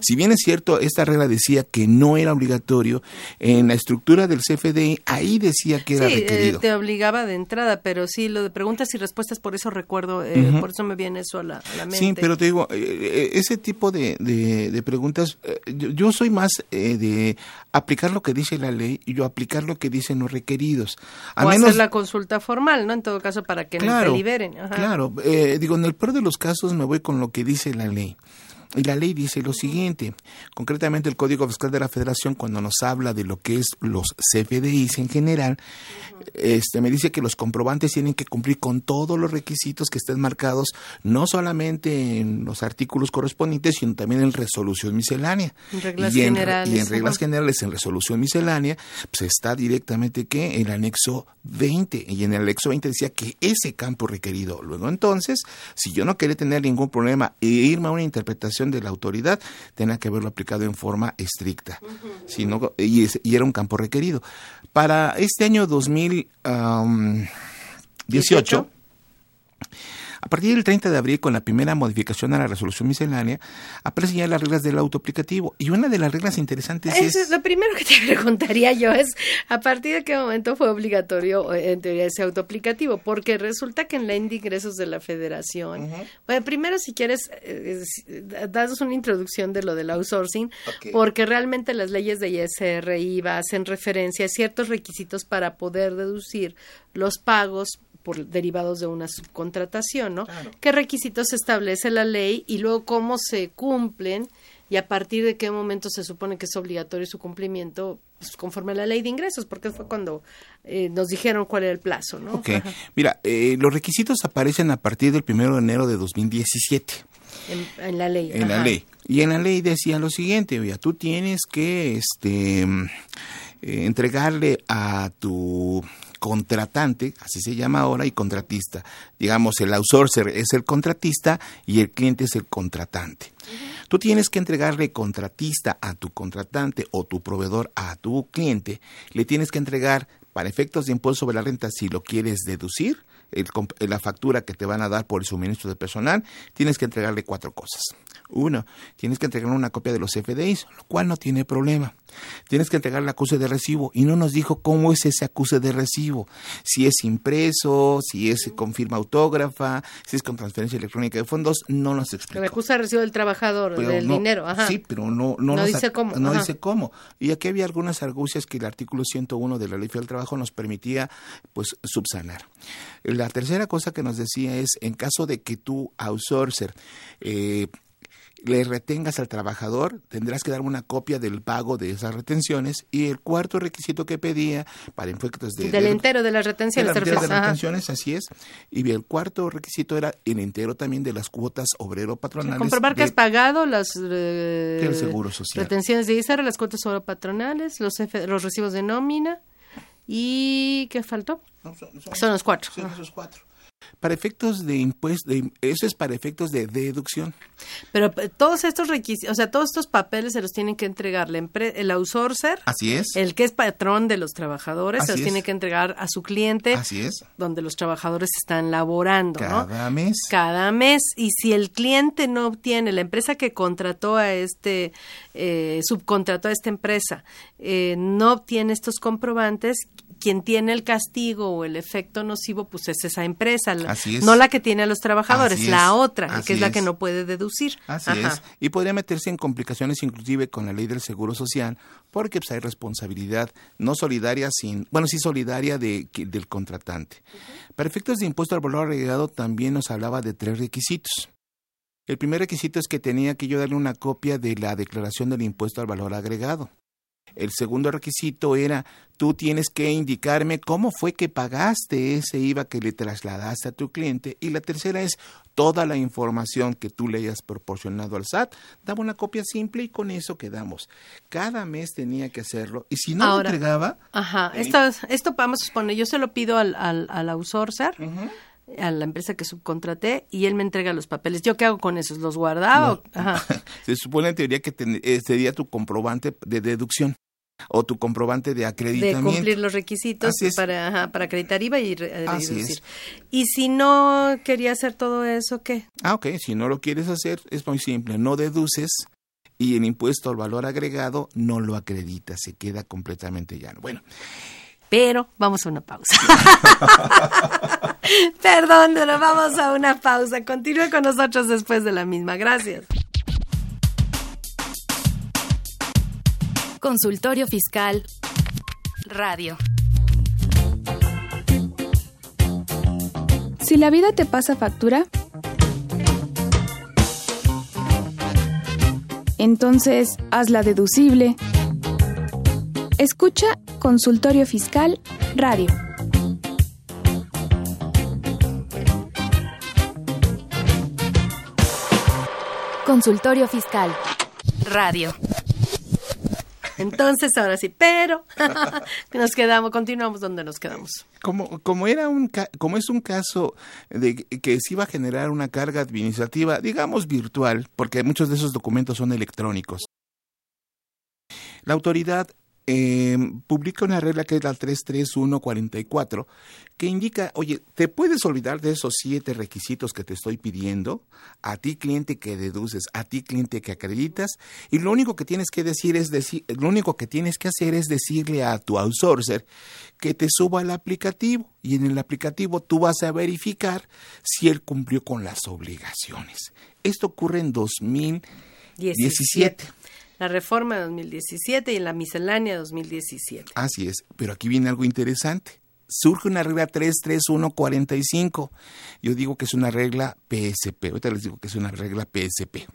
Si bien es cierto, esta regla decía que no era obligatorio, en la estructura del CFDI ahí decía que era sí, eh, requerido. te obligaba de entrada, pero sí, lo de preguntas y respuestas, por eso recuerdo, eh, por eso me viene eso a la, mente. Sí, pero te digo, eh, ese tipo de, de, preguntas, yo, soy más de aplicar lo que dice la ley y yo aplicar lo que dicen los requeridos. o hacer la consulta formal, ¿no? En todo caso, para que claro, liberen. Claro, eh, digo, en el peor de los casos me voy con lo que dice la ley. Y la ley dice lo siguiente, concretamente el Código Fiscal de la Federación, cuando nos habla de lo que es los CFDIs en general, este, me dice que los comprobantes tienen que cumplir con todos los requisitos que estén marcados, no solamente en los artículos correspondientes, sino también en resolución miscelánea. En reglas y en, generales. Y en reglas generales, en resolución miscelánea, pues está directamente que el anexo 20, y en el anexo 20 decía que ese campo requerido. Luego entonces, si yo no quería tener ningún problema e irme a una interpretación de la autoridad tenía que haberlo aplicado en forma estricta. y, era un campo requerido. Para este año 2018, A partir del 30 de abril, con la primera modificación a la resolución miscelánea, aparecen ya las reglas del autoaplicativo. Y una de las reglas interesantes Eso es... es lo primero que te preguntaría yo es a partir de qué momento fue obligatorio en teoría ese autoaplicativo, porque resulta que en la de ingresos de la Federación, bueno, primero si quieres eh, eh, danos una introducción de lo del outsourcing, porque realmente las leyes de ISR IVA hacen referencia a ciertos requisitos para poder deducir los pagos por derivados de una subcontratación, ¿no? ¿Qué requisitos establece la ley y luego cómo se cumplen y a partir de qué momento se supone que es obligatorio su cumplimiento pues, conforme a la ley de ingresos? Porque fue cuando eh, nos dijeron cuál era el plazo, ¿no? Ok, Ajá. mira, eh, los requisitos aparecen a partir del 1 de enero de 2017 En, en la ley. en la ley. Y en la ley decía lo siguiente, oye, tú tienes que este, mm, eh, entregarle a tu contratante, así se llama ahora, y contratista. Digamos, el outsourcer es el contratista y el cliente es el contratante. Tú tienes que entregarle contratista a tu contratante o tu proveedor a tu cliente. Le tienes que entregar para efectos de impuesto sobre la renta, si lo quieres deducir, el la factura que te van a dar por el suministro de personal, tienes que entregarle cuatro cosas. Uno, tienes que entregar una copia de los FDIs, lo cual no tiene problema. Tienes que entregar el acuse de recibo y no nos dijo cómo es ese acuse de recibo. Si es impreso, si es con firma autógrafa, si es con transferencia electrónica de fondos, no nos explicó. me acusa de recibo del trabajador, Pero del no- dinero. Ajá. Sí, pero no, no, No nos dice cómo, No ajá. dice cómo. Y aquí había algunas argucias que el artículo 101 de la Ley Federal del Trabajo nos permitía pues subsanar. La tercera cosa que nos decía es, en caso de que tú, outsourcer, eh, le retengas al trabajador, tendrás que dar una copia del pago de esas retenciones. Y el cuarto requisito que pedía para efectos de... Del de- entero de las retenciones. de de las ajá. así es. Y el cuarto requisito era el entero también de las cuotas obrero-patronales. Comprobar que has pagado las eh, del Seguro Social. retenciones de ISR, las cuotas sobre patronales, los, los recibos de nómina y ¿qué faltó? No, son- son- Son los cuatro. son esos cuatro. Para efectos de impuesto, de- eso es para efectos de deducción. Pero eh, todos estos requisitos, o sea, todos estos papeles se los tienen que entregar la el outsourcer, Así es. el que es patrón de los trabajadores, se los tiene que entregar a su cliente, Así es. donde los trabajadores están laborando, ¿no? Cada mes. cada mes y si el cliente no obtiene, la empresa que contrató a este, eh, subcontrató a esta empresa, eh, no obtiene estos comprobantes, quien tiene el castigo o el efecto nocivo, pues es esa empresa, Así es. no la que tiene a los trabajadores, Así la otra, Así que es la que no puede deducir. Así Ajá. es. Y podría meterse en complicaciones inclusive con la ley del Seguro Social, porque pues, hay responsabilidad no solidaria, sin, bueno, sí solidaria de, que- del contratante. Para efectos de impuesto al valor agregado también nos hablaba de tres requisitos. El primer requisito es que tenía que yo darle una copia de la declaración del impuesto al valor agregado. El segundo requisito era, tú tienes que indicarme cómo fue que pagaste ese IVA que le trasladaste a tu cliente. Y la tercera es, toda la información que tú le hayas proporcionado al SAT, daba una copia simple y con eso quedamos. Cada mes tenía que hacerlo. Y si no Ahora, lo entregaba, Ajá, Eh, esto, esto vamos a suponer, yo se lo pido al, al, al outsourcer, a la empresa que subcontraté, y él me entrega los papeles. ¿Yo qué hago con esos? ¿Los guardaba? o- Ajá. se supone en teoría que ten- eh, sería tu comprobante de deducción o tu comprobante de de acreditamiento. cumplir los requisitos para, ajá, para acreditar IVA y re- Así deducir. es. Y si no quería hacer todo eso, ¿qué? Ah, ok. Si no lo quieres hacer, es muy simple. No deduces y el impuesto al valor agregado no lo acredita. Se queda completamente llano. Bueno, Pero vamos a una pausa. Perdón, pero vamos a una pausa. Continúe con nosotros después de la misma. Gracias. Consultorio Fiscal Radio. Si la vida te pasa factura, entonces hazla deducible. Escucha Consultorio Fiscal Radio. Consultorio Fiscal Radio. Entonces, ahora sí, pero nos quedamos, continuamos donde nos quedamos. como, como era un como es un caso de que se iba a generar una carga administrativa, digamos virtual, porque muchos de esos documentos son electrónicos. La autoridad eh, publica una regla que es la 33144, que indica, oye, te puedes olvidar de esos siete requisitos que te estoy pidiendo, a ti cliente que deduces, a ti cliente que acreditas, y lo único que tienes que decir es decir, lo único que tienes que hacer es decirle a tu outsourcer que te suba el aplicativo, y en el aplicativo tú vas a verificar si él cumplió con las obligaciones. Esto ocurre en 2017. La reforma de 2017 y la miscelánea 2017. Así es, pero aquí viene algo interesante. Surge una regla 33145. Yo digo que es una regla PSP. Ahorita les digo que es una regla PSP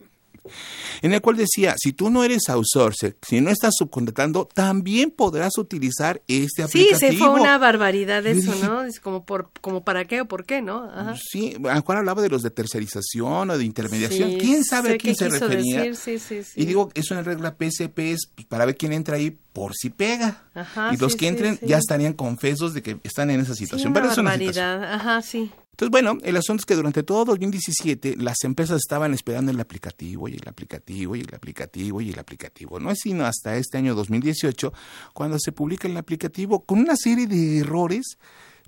en el cual decía, si tú no eres outsourcer, si no estás subcontratando, también podrás utilizar este aplicativo. Sí, se fue una barbaridad eso, ¿no? Es como, por, como para qué o por qué, ¿no? Ajá. Sí, Juan hablaba de los de tercerización o de intermediación. ¿Quién sabe a quién se refería? Sí, sí, y digo, es una regla PSP es para ver quién entra ahí por si pega. Ajá, y los que entren ya estarían confesos de que están en esa situación. Una Pero es una barbaridad. situación. Ajá, sí. Entonces, bueno, el asunto es que durante todo 2017 las empresas estaban esperando el aplicativo y el aplicativo y el aplicativo y el aplicativo. No es sino hasta este año 2018 cuando se publica el aplicativo con una serie de errores,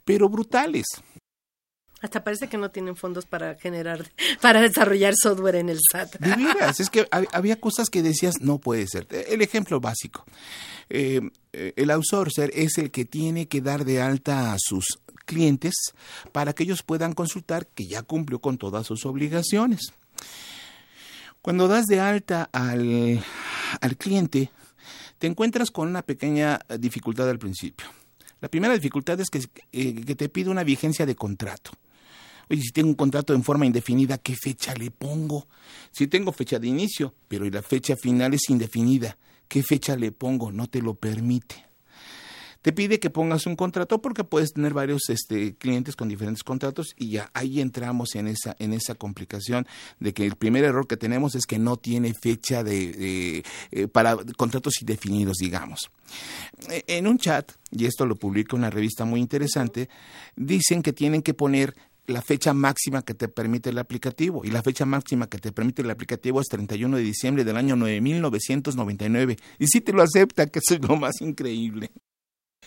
pero brutales. Hasta parece que no tienen fondos para generar, para desarrollar software en el SAT. De veras, es que hab- había cosas que decías, no puede ser. El ejemplo básico. Eh, eh, el outsourcer es el que tiene que dar de alta a sus clientes para que ellos puedan consultar que ya cumplió con todas sus obligaciones. Cuando das de alta al, al cliente, te encuentras con una pequeña eh, dificultad al principio. La primera dificultad es que, eh, que te pide una vigencia de contrato. Oye, si tengo un contrato en forma indefinida, ¿qué fecha le pongo? Si tengo fecha de inicio, pero la fecha final es indefinida, ¿qué fecha le pongo? No te lo permite. Te pide que pongas un contrato porque puedes tener varios este, clientes con diferentes contratos y ya ahí entramos en esa, en esa complicación de que el primer error que tenemos es que no tiene fecha de, eh, para contratos indefinidos, digamos. Eh, En un chat, y esto lo publica una revista muy interesante, dicen que tienen que poner la fecha máxima que te permite el aplicativo. Y la fecha máxima que te permite el aplicativo es 31 de diciembre del año 9999. Y si te lo acepta, que es lo más increíble.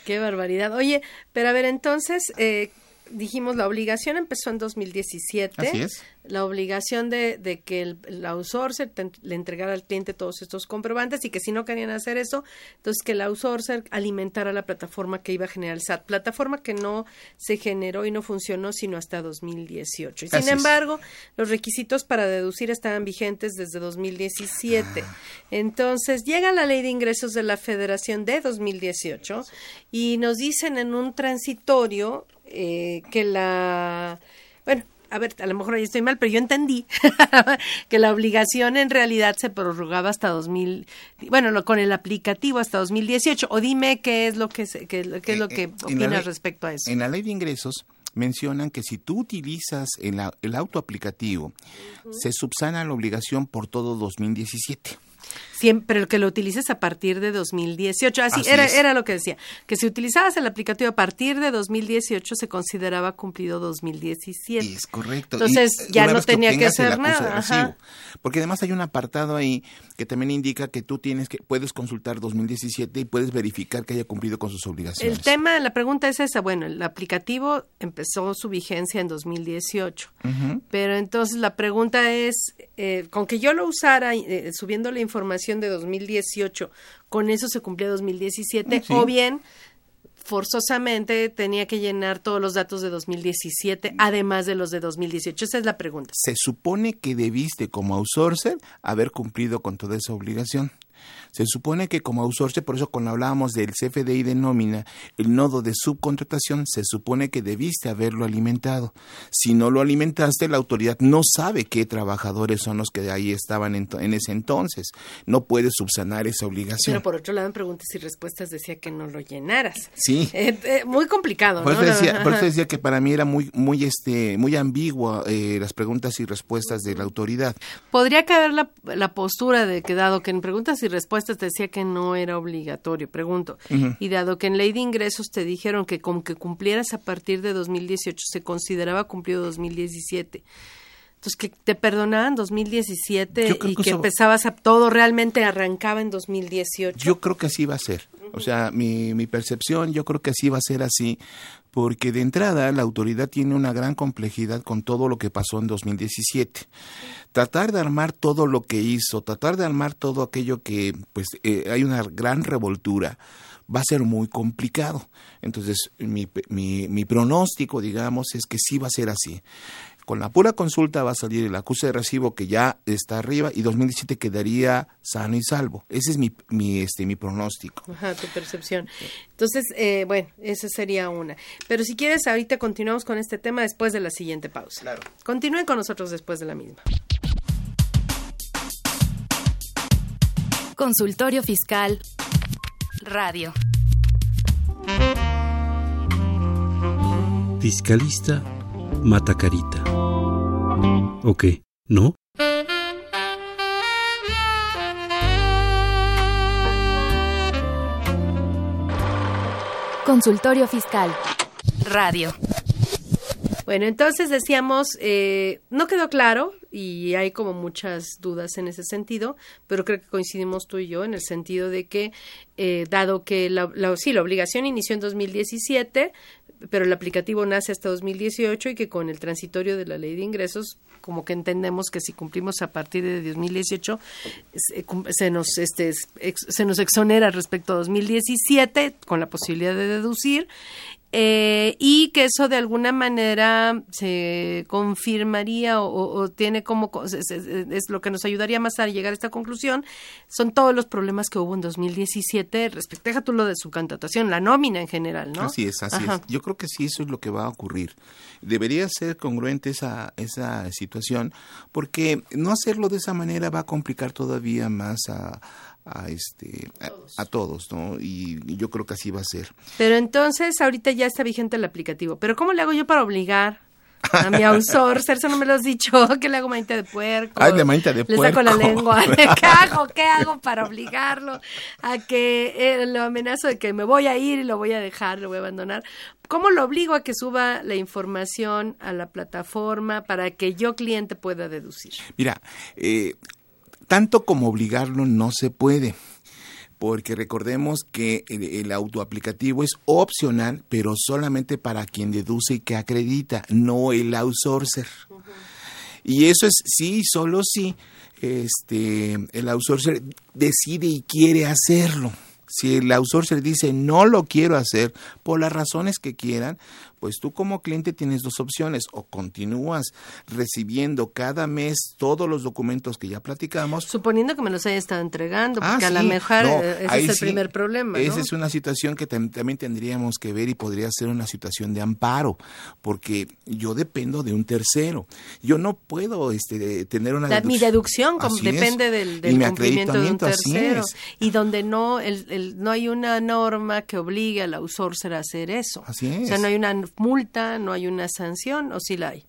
Qué barbaridad. Oye, pero a ver, entonces, eh, dijimos, la obligación empezó en 2017. Así es. La obligación de, de que el, el outsourcer te- le entregara al cliente todos estos comprobantes y que si no querían hacer eso, entonces que el outsourcer alimentara la plataforma que iba a generar el SAT. Plataforma que no se generó y no funcionó sino hasta 2018. Y sin es. embargo, los requisitos para deducir estaban vigentes desde 2017. Entonces, llega la ley de ingresos de la Federación de 2018 y nos dicen en un transitorio eh, que la... Bueno, a ver, a lo mejor ahí estoy mal, pero yo entendí que la obligación en realidad se prorrogaba hasta 2000, bueno, lo- con el aplicativo hasta 2018. O dime qué es lo que, qué, qué es lo que Eh, en la opinas ley- respecto a eso. En la ley de ingresos mencionan que si tú utilizas el, el autoaplicativo, se subsana la obligación por todo 2017. Siempre el que lo utilices a partir de 2018. Así, Así era, es. era lo que decía. Que si utilizabas el aplicativo a partir de 2018 se consideraba cumplido 2017. Es correcto. Entonces, Y, ya no que tenía que el hacer nada, ajá. Porque además hay un apartado ahí que también indica que tú tienes que puedes consultar 2017 y puedes verificar que haya cumplido con sus obligaciones. El tema, la pregunta es esa. Bueno, el aplicativo empezó su vigencia en 2018. Ujú. Pero entonces la pregunta es, eh, con que yo lo usara eh, subiendo la información de 2018, ¿con eso se cumplía 2017? Sí. O bien, forzosamente tenía que llenar todos los datos de 2017, además de los de 2018. Esa es la pregunta. Se supone que debiste como outsourcer haber cumplido con toda esa obligación. Se supone que como outsourcer, por eso cuando hablábamos del CFDI de nómina, el nodo de subcontratación, se supone que debiste haberlo alimentado. Si no lo alimentaste, la autoridad no sabe qué trabajadores son los que ahí estaban en, en ese entonces. No puede subsanar esa obligación. Pero por otro lado, en preguntas y respuestas decía que no lo llenaras. Sí. Eh, eh, muy complicado, Por ¿no? eso, decía, por eso decía que para mí era muy, muy, este, muy ambigua eh, las preguntas y respuestas de la autoridad. Podría caber la, la postura de que dado que en preguntas y respuestas te decía que no era obligatorio, pregunto, Ujú. y dado que en ley de ingresos te dijeron que con que cumplieras a partir de 2018 se consideraba cumplido 2017, Entonces, que te perdonaban 2017 Yo creo y que que empezabas a todo realmente arrancaba en 2018. Yo creo que así va a ser. O sea, mi, mi percepción, yo creo que así va a ser así, porque de entrada la autoridad tiene una gran complejidad con todo lo que pasó en 2017. Tratar de armar todo lo que hizo, tratar de armar todo aquello que, pues, eh, hay una gran revoltura, va a ser muy complicado. Entonces, mi, mi, mi pronóstico, digamos, es que sí va a ser así. Con la pura consulta va a salir el acuse de recibo que ya está arriba y 2017 quedaría sano y salvo. Ese es mi, mi, este, mi pronóstico. Ajá, tu percepción. Entonces, eh, bueno, esa sería una. Pero si quieres, ahorita continuamos con este tema después de la siguiente pausa. Claro. Continúen con nosotros después de la misma. Consultorio Fiscal Radio. Fiscalista Matacarita. ¿O qué? ¿No? Consultorio Fiscal Radio. Bueno, entonces decíamos, eh, no quedó claro y hay como muchas dudas en ese sentido, pero creo que coincidimos tú y yo en el sentido de que, eh, dado que la, la- sí, la obligación inició en 2017, pero el aplicativo nace hasta 2018 y que con el transitorio de la ley de ingresos, como que entendemos que si cumplimos a partir de 2018, se, se nos, este, se nos exonera respecto a 2017 con la posibilidad de deducir eh, y que eso de alguna manera se confirmaría o, tiene como co- es, es- es lo que nos ayudaría más a llegar a esta conclusión son todos los problemas que hubo en 2017 respecto deja tú lo de su cantatación la nómina en general no Así es, así Ajá. es. Yo creo que sí, eso es lo que va a ocurrir. Debería ser congruente esa, esa situación, porque no hacerlo de esa manera va a complicar todavía más a, a este a, a todos, ¿no? Y, y yo creo que así va a ser. pero entonces ahorita ya está vigente el aplicativo pero cómo le hago yo para obligar a mi outsourcer, eso no me lo has dicho, que le hago manita de puerco. Ay, de manita de Le saco la puerco. lengua. ¿Qué hago? ¿Qué hago para obligarlo a que eh, lo amenazo de que me voy a ir y lo voy a dejar, lo voy a abandonar? ¿Cómo lo obligo a que suba la información a la plataforma para que yo cliente pueda deducir? Mira, eh, tanto como obligarlo no se puede, porque recordemos que el, autoaplicativo es opcional, pero solamente para quien deduce y que acredita, no el outsourcer. Y eso es sí, solo si este, el outsourcer decide y quiere hacerlo. Si el outsourcer dice no lo quiero hacer por las razones que quieran, pues tú como cliente tienes dos opciones o continúas recibiendo cada mes todos los documentos que ya platicamos. Suponiendo que me los haya estado entregando, porque Ah, a lo mejor No, eh, ese es el sí. primer problema. ¿no? Esa es una situación que tam- también tendríamos que ver y podría ser una situación de amparo, porque yo dependo de un tercero. Yo no puedo este, tener una La- mi deducción Así es. depende del, mi cumplimiento de un tercero y donde no el, el- no hay una norma que obligue al outsourcer a hacer eso. Así O es. sea, no hay una multa, no hay una sanción o sí la hay.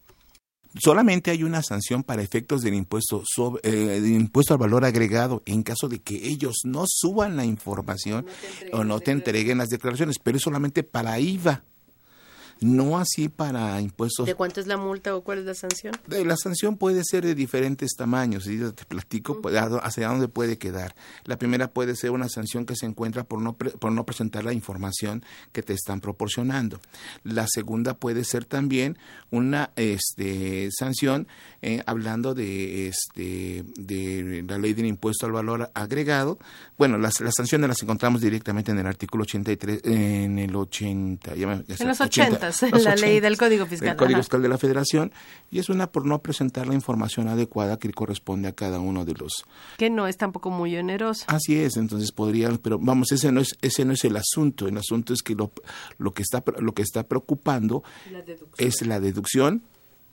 Solamente hay una sanción para efectos del impuesto sobre, eh, del impuesto al valor agregado en caso de que ellos no suban la información o no te entreguen las declaraciones, pero es solamente para IVA, no así para impuestos ¿De cuánto es la multa o cuál es la sanción? De- La sanción puede ser de diferentes tamaños, y te platico pues, hacia dónde puede quedar. La primera puede ser una sanción que se encuentra por no, pre- por no presentar la información que te están proporcionando. La segunda puede ser también una este, sanción eh, hablando de, este, de la ley del impuesto al valor agregado. Bueno, las, las sanciones las encontramos directamente en el artículo 83, en el 80. ya me- ya sé, En los 80, 80, la ley 80, del Código Fiscal. El Código. Fiscal de la Federación y es una por no presentar la información adecuada que corresponde a cada uno de los. Que no es tampoco muy onerosa. Así es, entonces podría, pero vamos, ese no es ese no es el asunto. El asunto es que lo, lo que está lo que está preocupando es la deducción.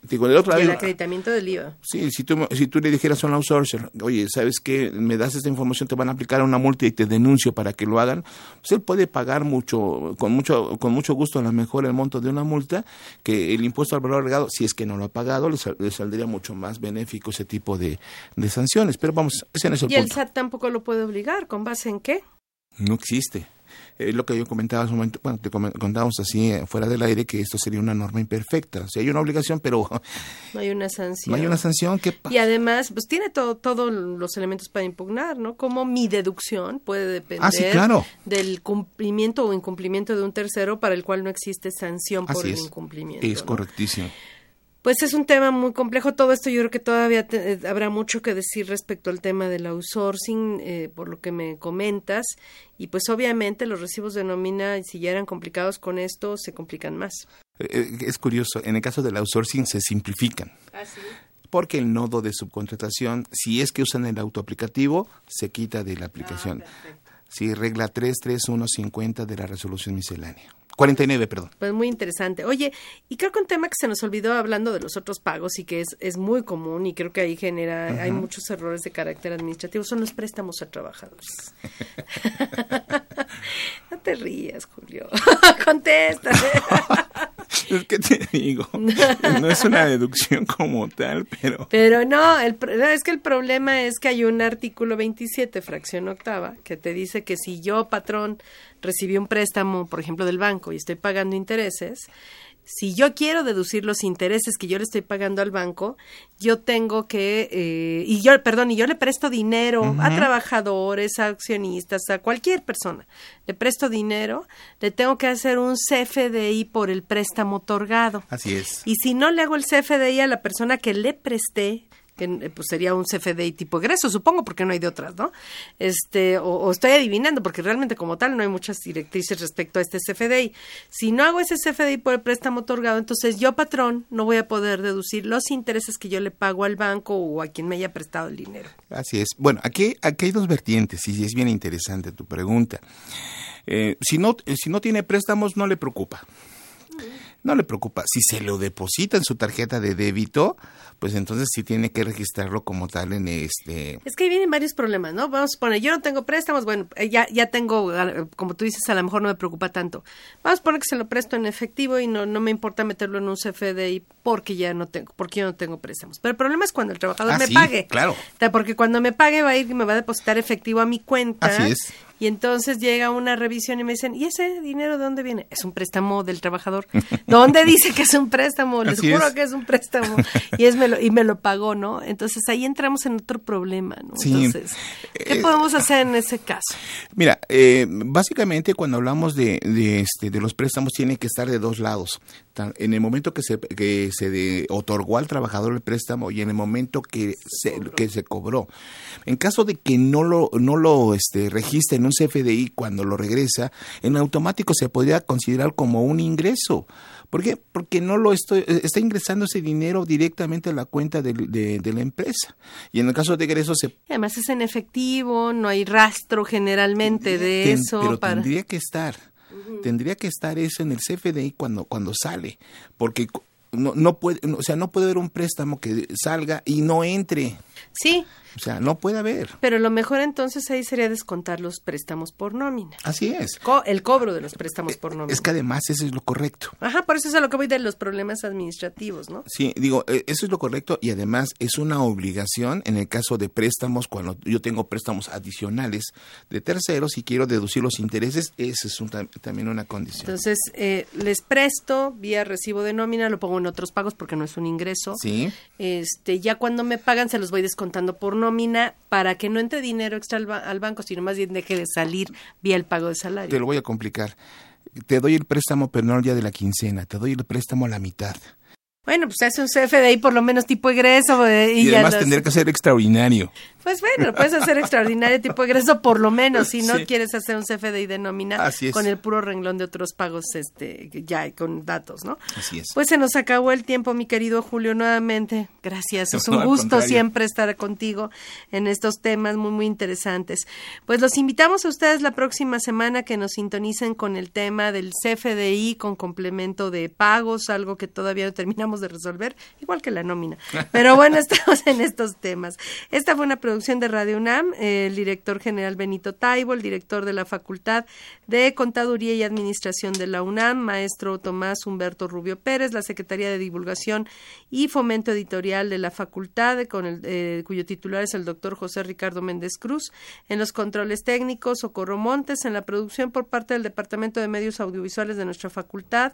Digo, del otro Y el lado, acreditamiento del IVA. Sí, si tú, si tú le dijeras a un outsourcer, oye, ¿sabes qué? Me das esta información, te van a aplicar una multa y te denuncio para que lo hagan. Pues él puede pagar mucho, con mucho, con mucho gusto a lo mejor el monto de una multa, que el impuesto al valor agregado, si es que no lo ha pagado, le, sal- le saldría mucho más benéfico ese tipo de, de sanciones. Pero vamos, ese no es el Y el punto. SAT tampoco lo puede obligar, ¿con base en qué? No existe. Eh, lo que yo comentaba hace un momento, bueno, te contábamos así eh, fuera del aire que esto sería una norma imperfecta. O sea, hay una obligación, pero No hay una sanción. no hay una sanción que... Y además, pues tiene todo, todos los elementos para impugnar, ¿no? Como mi deducción puede depender Ah, sí, claro. del cumplimiento o incumplimiento de un tercero para el cual no existe sanción por Así el es. incumplimiento. Es ¿no? correctísimo. Pues es un tema muy complejo. Todo esto yo creo que todavía te- eh, habrá mucho que decir respecto al tema del outsourcing, eh, por lo que me comentas. Y pues obviamente los recibos de nómina, si ya eran complicados con esto, se complican más. Eh, eh, Es curioso, en el caso del outsourcing se simplifican. Porque el nodo de subcontratación, si es que usan el autoaplicativo, se quita de la aplicación. sí, regla 33150 de la resolución miscelánea. 49, perdón. Pues muy interesante. Oye, y creo que un tema que se nos olvidó hablando de los otros pagos y que es, es muy común y creo que ahí genera, hay muchos errores de carácter administrativo, son los préstamos a trabajadores. no te rías, Julio. Contesta. Es que te digo, no es una deducción como tal, pero... Pero no, el, es que el problema es que hay un artículo 27, fracción octava, que te dice que si yo, patrón, recibí un préstamo, por ejemplo, del banco y estoy pagando intereses, si yo quiero deducir los intereses que yo le estoy pagando al banco, yo tengo que, eh, y yo, perdón, y yo le presto dinero a trabajadores, a accionistas, a cualquier persona, le presto dinero, le tengo que hacer un CFDI por el préstamo otorgado. Así es. Y si no le hago el CFDI a la persona que le presté, que pues sería un CFDI tipo egreso, supongo, porque no hay de otras, ¿no? Este, o, o estoy adivinando, porque realmente como tal no hay muchas directrices respecto a este CFDI. Si no hago ese CFDI por el préstamo otorgado, entonces yo, patrón, no voy a poder deducir los intereses que yo le pago al banco o a quien me haya prestado el dinero. Así es. Bueno, aquí, aquí hay dos vertientes y es bien interesante tu pregunta. Eh, si, no, si no tiene préstamos, no le preocupa. No le preocupa. Si se lo deposita en su tarjeta de débito, pues entonces sí tiene que registrarlo como tal en este... Es que ahí vienen varios problemas, ¿no? Vamos a poner, yo no tengo préstamos, bueno, eh, ya, ya tengo, eh, como tú dices, a lo mejor no me preocupa tanto. Vamos a poner que se lo presto en efectivo y no, no me importa meterlo en un CFDI porque ya no tengo, porque yo no tengo préstamos. Pero el problema es cuando el trabajador Ah, me sí, pague. claro. Porque cuando me pague va a ir y me va a depositar efectivo a mi cuenta. Así es. Y entonces llega una revisión y me dicen, ¿y ese dinero de dónde viene? Es un préstamo del trabajador. ¿Dónde dice que es un préstamo? Les Así juro es. que es un préstamo. Y, es me lo, y me lo pagó, ¿no? Entonces ahí entramos en otro problema, ¿no? Sí. Entonces, ¿qué Eh, podemos hacer en ese caso? Mira, eh, básicamente cuando hablamos de, de, este, de los préstamos tiene que estar de dos lados. En el momento que se, que se de- otorgó al trabajador el préstamo y en el momento que se, que se cobró. En caso de que no lo, no lo este, registre en un CFDI cuando lo regresa, en automático se podría considerar como un ingreso. ¿Por qué? Porque no lo estoy, eh, está ingresando ese dinero directamente a la cuenta de, de la empresa. Y en el caso de egreso se Además es en efectivo, no hay rastro generalmente de Ten- eso. pero para... tendría que estar. Tendría que estar eso en el CFDI cuando, cuando sale. Porque no, no puede, no, o sea, no puede haber un préstamo que salga y no entre. Sí, O sea, no puede haber. pero lo mejor entonces ahí sería descontar los préstamos por nómina. Así es. Co- el cobro de los préstamos por nómina. Es que además eso es lo correcto. Ajá, por eso es a lo que voy de los problemas administrativos, ¿no? Sí, digo, eh, eso es lo correcto y además es una obligación en el caso de préstamos, cuando yo tengo préstamos adicionales de terceros y quiero deducir los intereses, esa es un tam- también una condición. Entonces, eh, les presto vía recibo de nómina, lo pongo en otros pagos porque no es un ingreso. Sí. Este, ya cuando me pagan se los voy descontando por nómina para que no entre dinero extra al, ba- al banco, sino más bien deje de salir vía el pago de salario. Te lo voy a complicar. Te doy el préstamo, pero no el día de la quincena. Te doy el préstamo a la mitad. Bueno, pues hace un CFDI por lo menos tipo egreso eh, y, además los- tendría que ser extraordinario. Pues bueno, puedes hacer extraordinario tipo egreso por lo menos, si no Sí. quieres hacer un CFDI de nómina con el puro renglón de otros pagos este ya con datos, ¿no? Así es. Pues se nos acabó el tiempo, mi querido Julio, nuevamente. Gracias. Es un gusto contrario. siempre estar contigo en estos temas muy, muy interesantes. Pues los invitamos a ustedes la próxima semana que nos sintonicen con el tema del CFDI con complemento de pagos, algo que todavía no terminamos de resolver, igual que la nómina. Pero bueno, estamos en estos temas. Esta fue una producción producción de Radio UNAM, el director general Benito Taibo, el director de la Facultad de Contaduría y Administración de la UNAM, maestro Tomás Humberto Rubio Pérez, la Secretaría de Divulgación y Fomento Editorial de la Facultad, con el, eh, cuyo titular es el doctor José Ricardo Méndez Cruz, en los controles técnicos, Socorro Montes, en la producción por parte del Departamento de Medios Audiovisuales de nuestra facultad,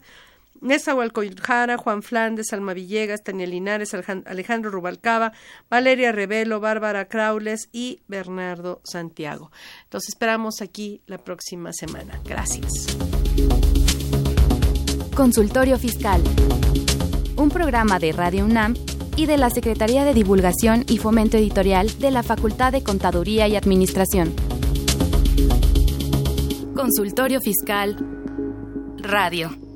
Nezahualcóyotl Juan Flandes, Alma Villegas, Tania Linares, Alejandro Rubalcaba, Valeria Revelo, Bárbara Craules y Bernardo Santiago. Los esperamos aquí la próxima semana. Gracias. Consultorio Fiscal. Un programa de Radio UNAM y de la Secretaría de Divulgación y Fomento Editorial de la Facultad de Contaduría y Administración. Consultorio Fiscal Radio.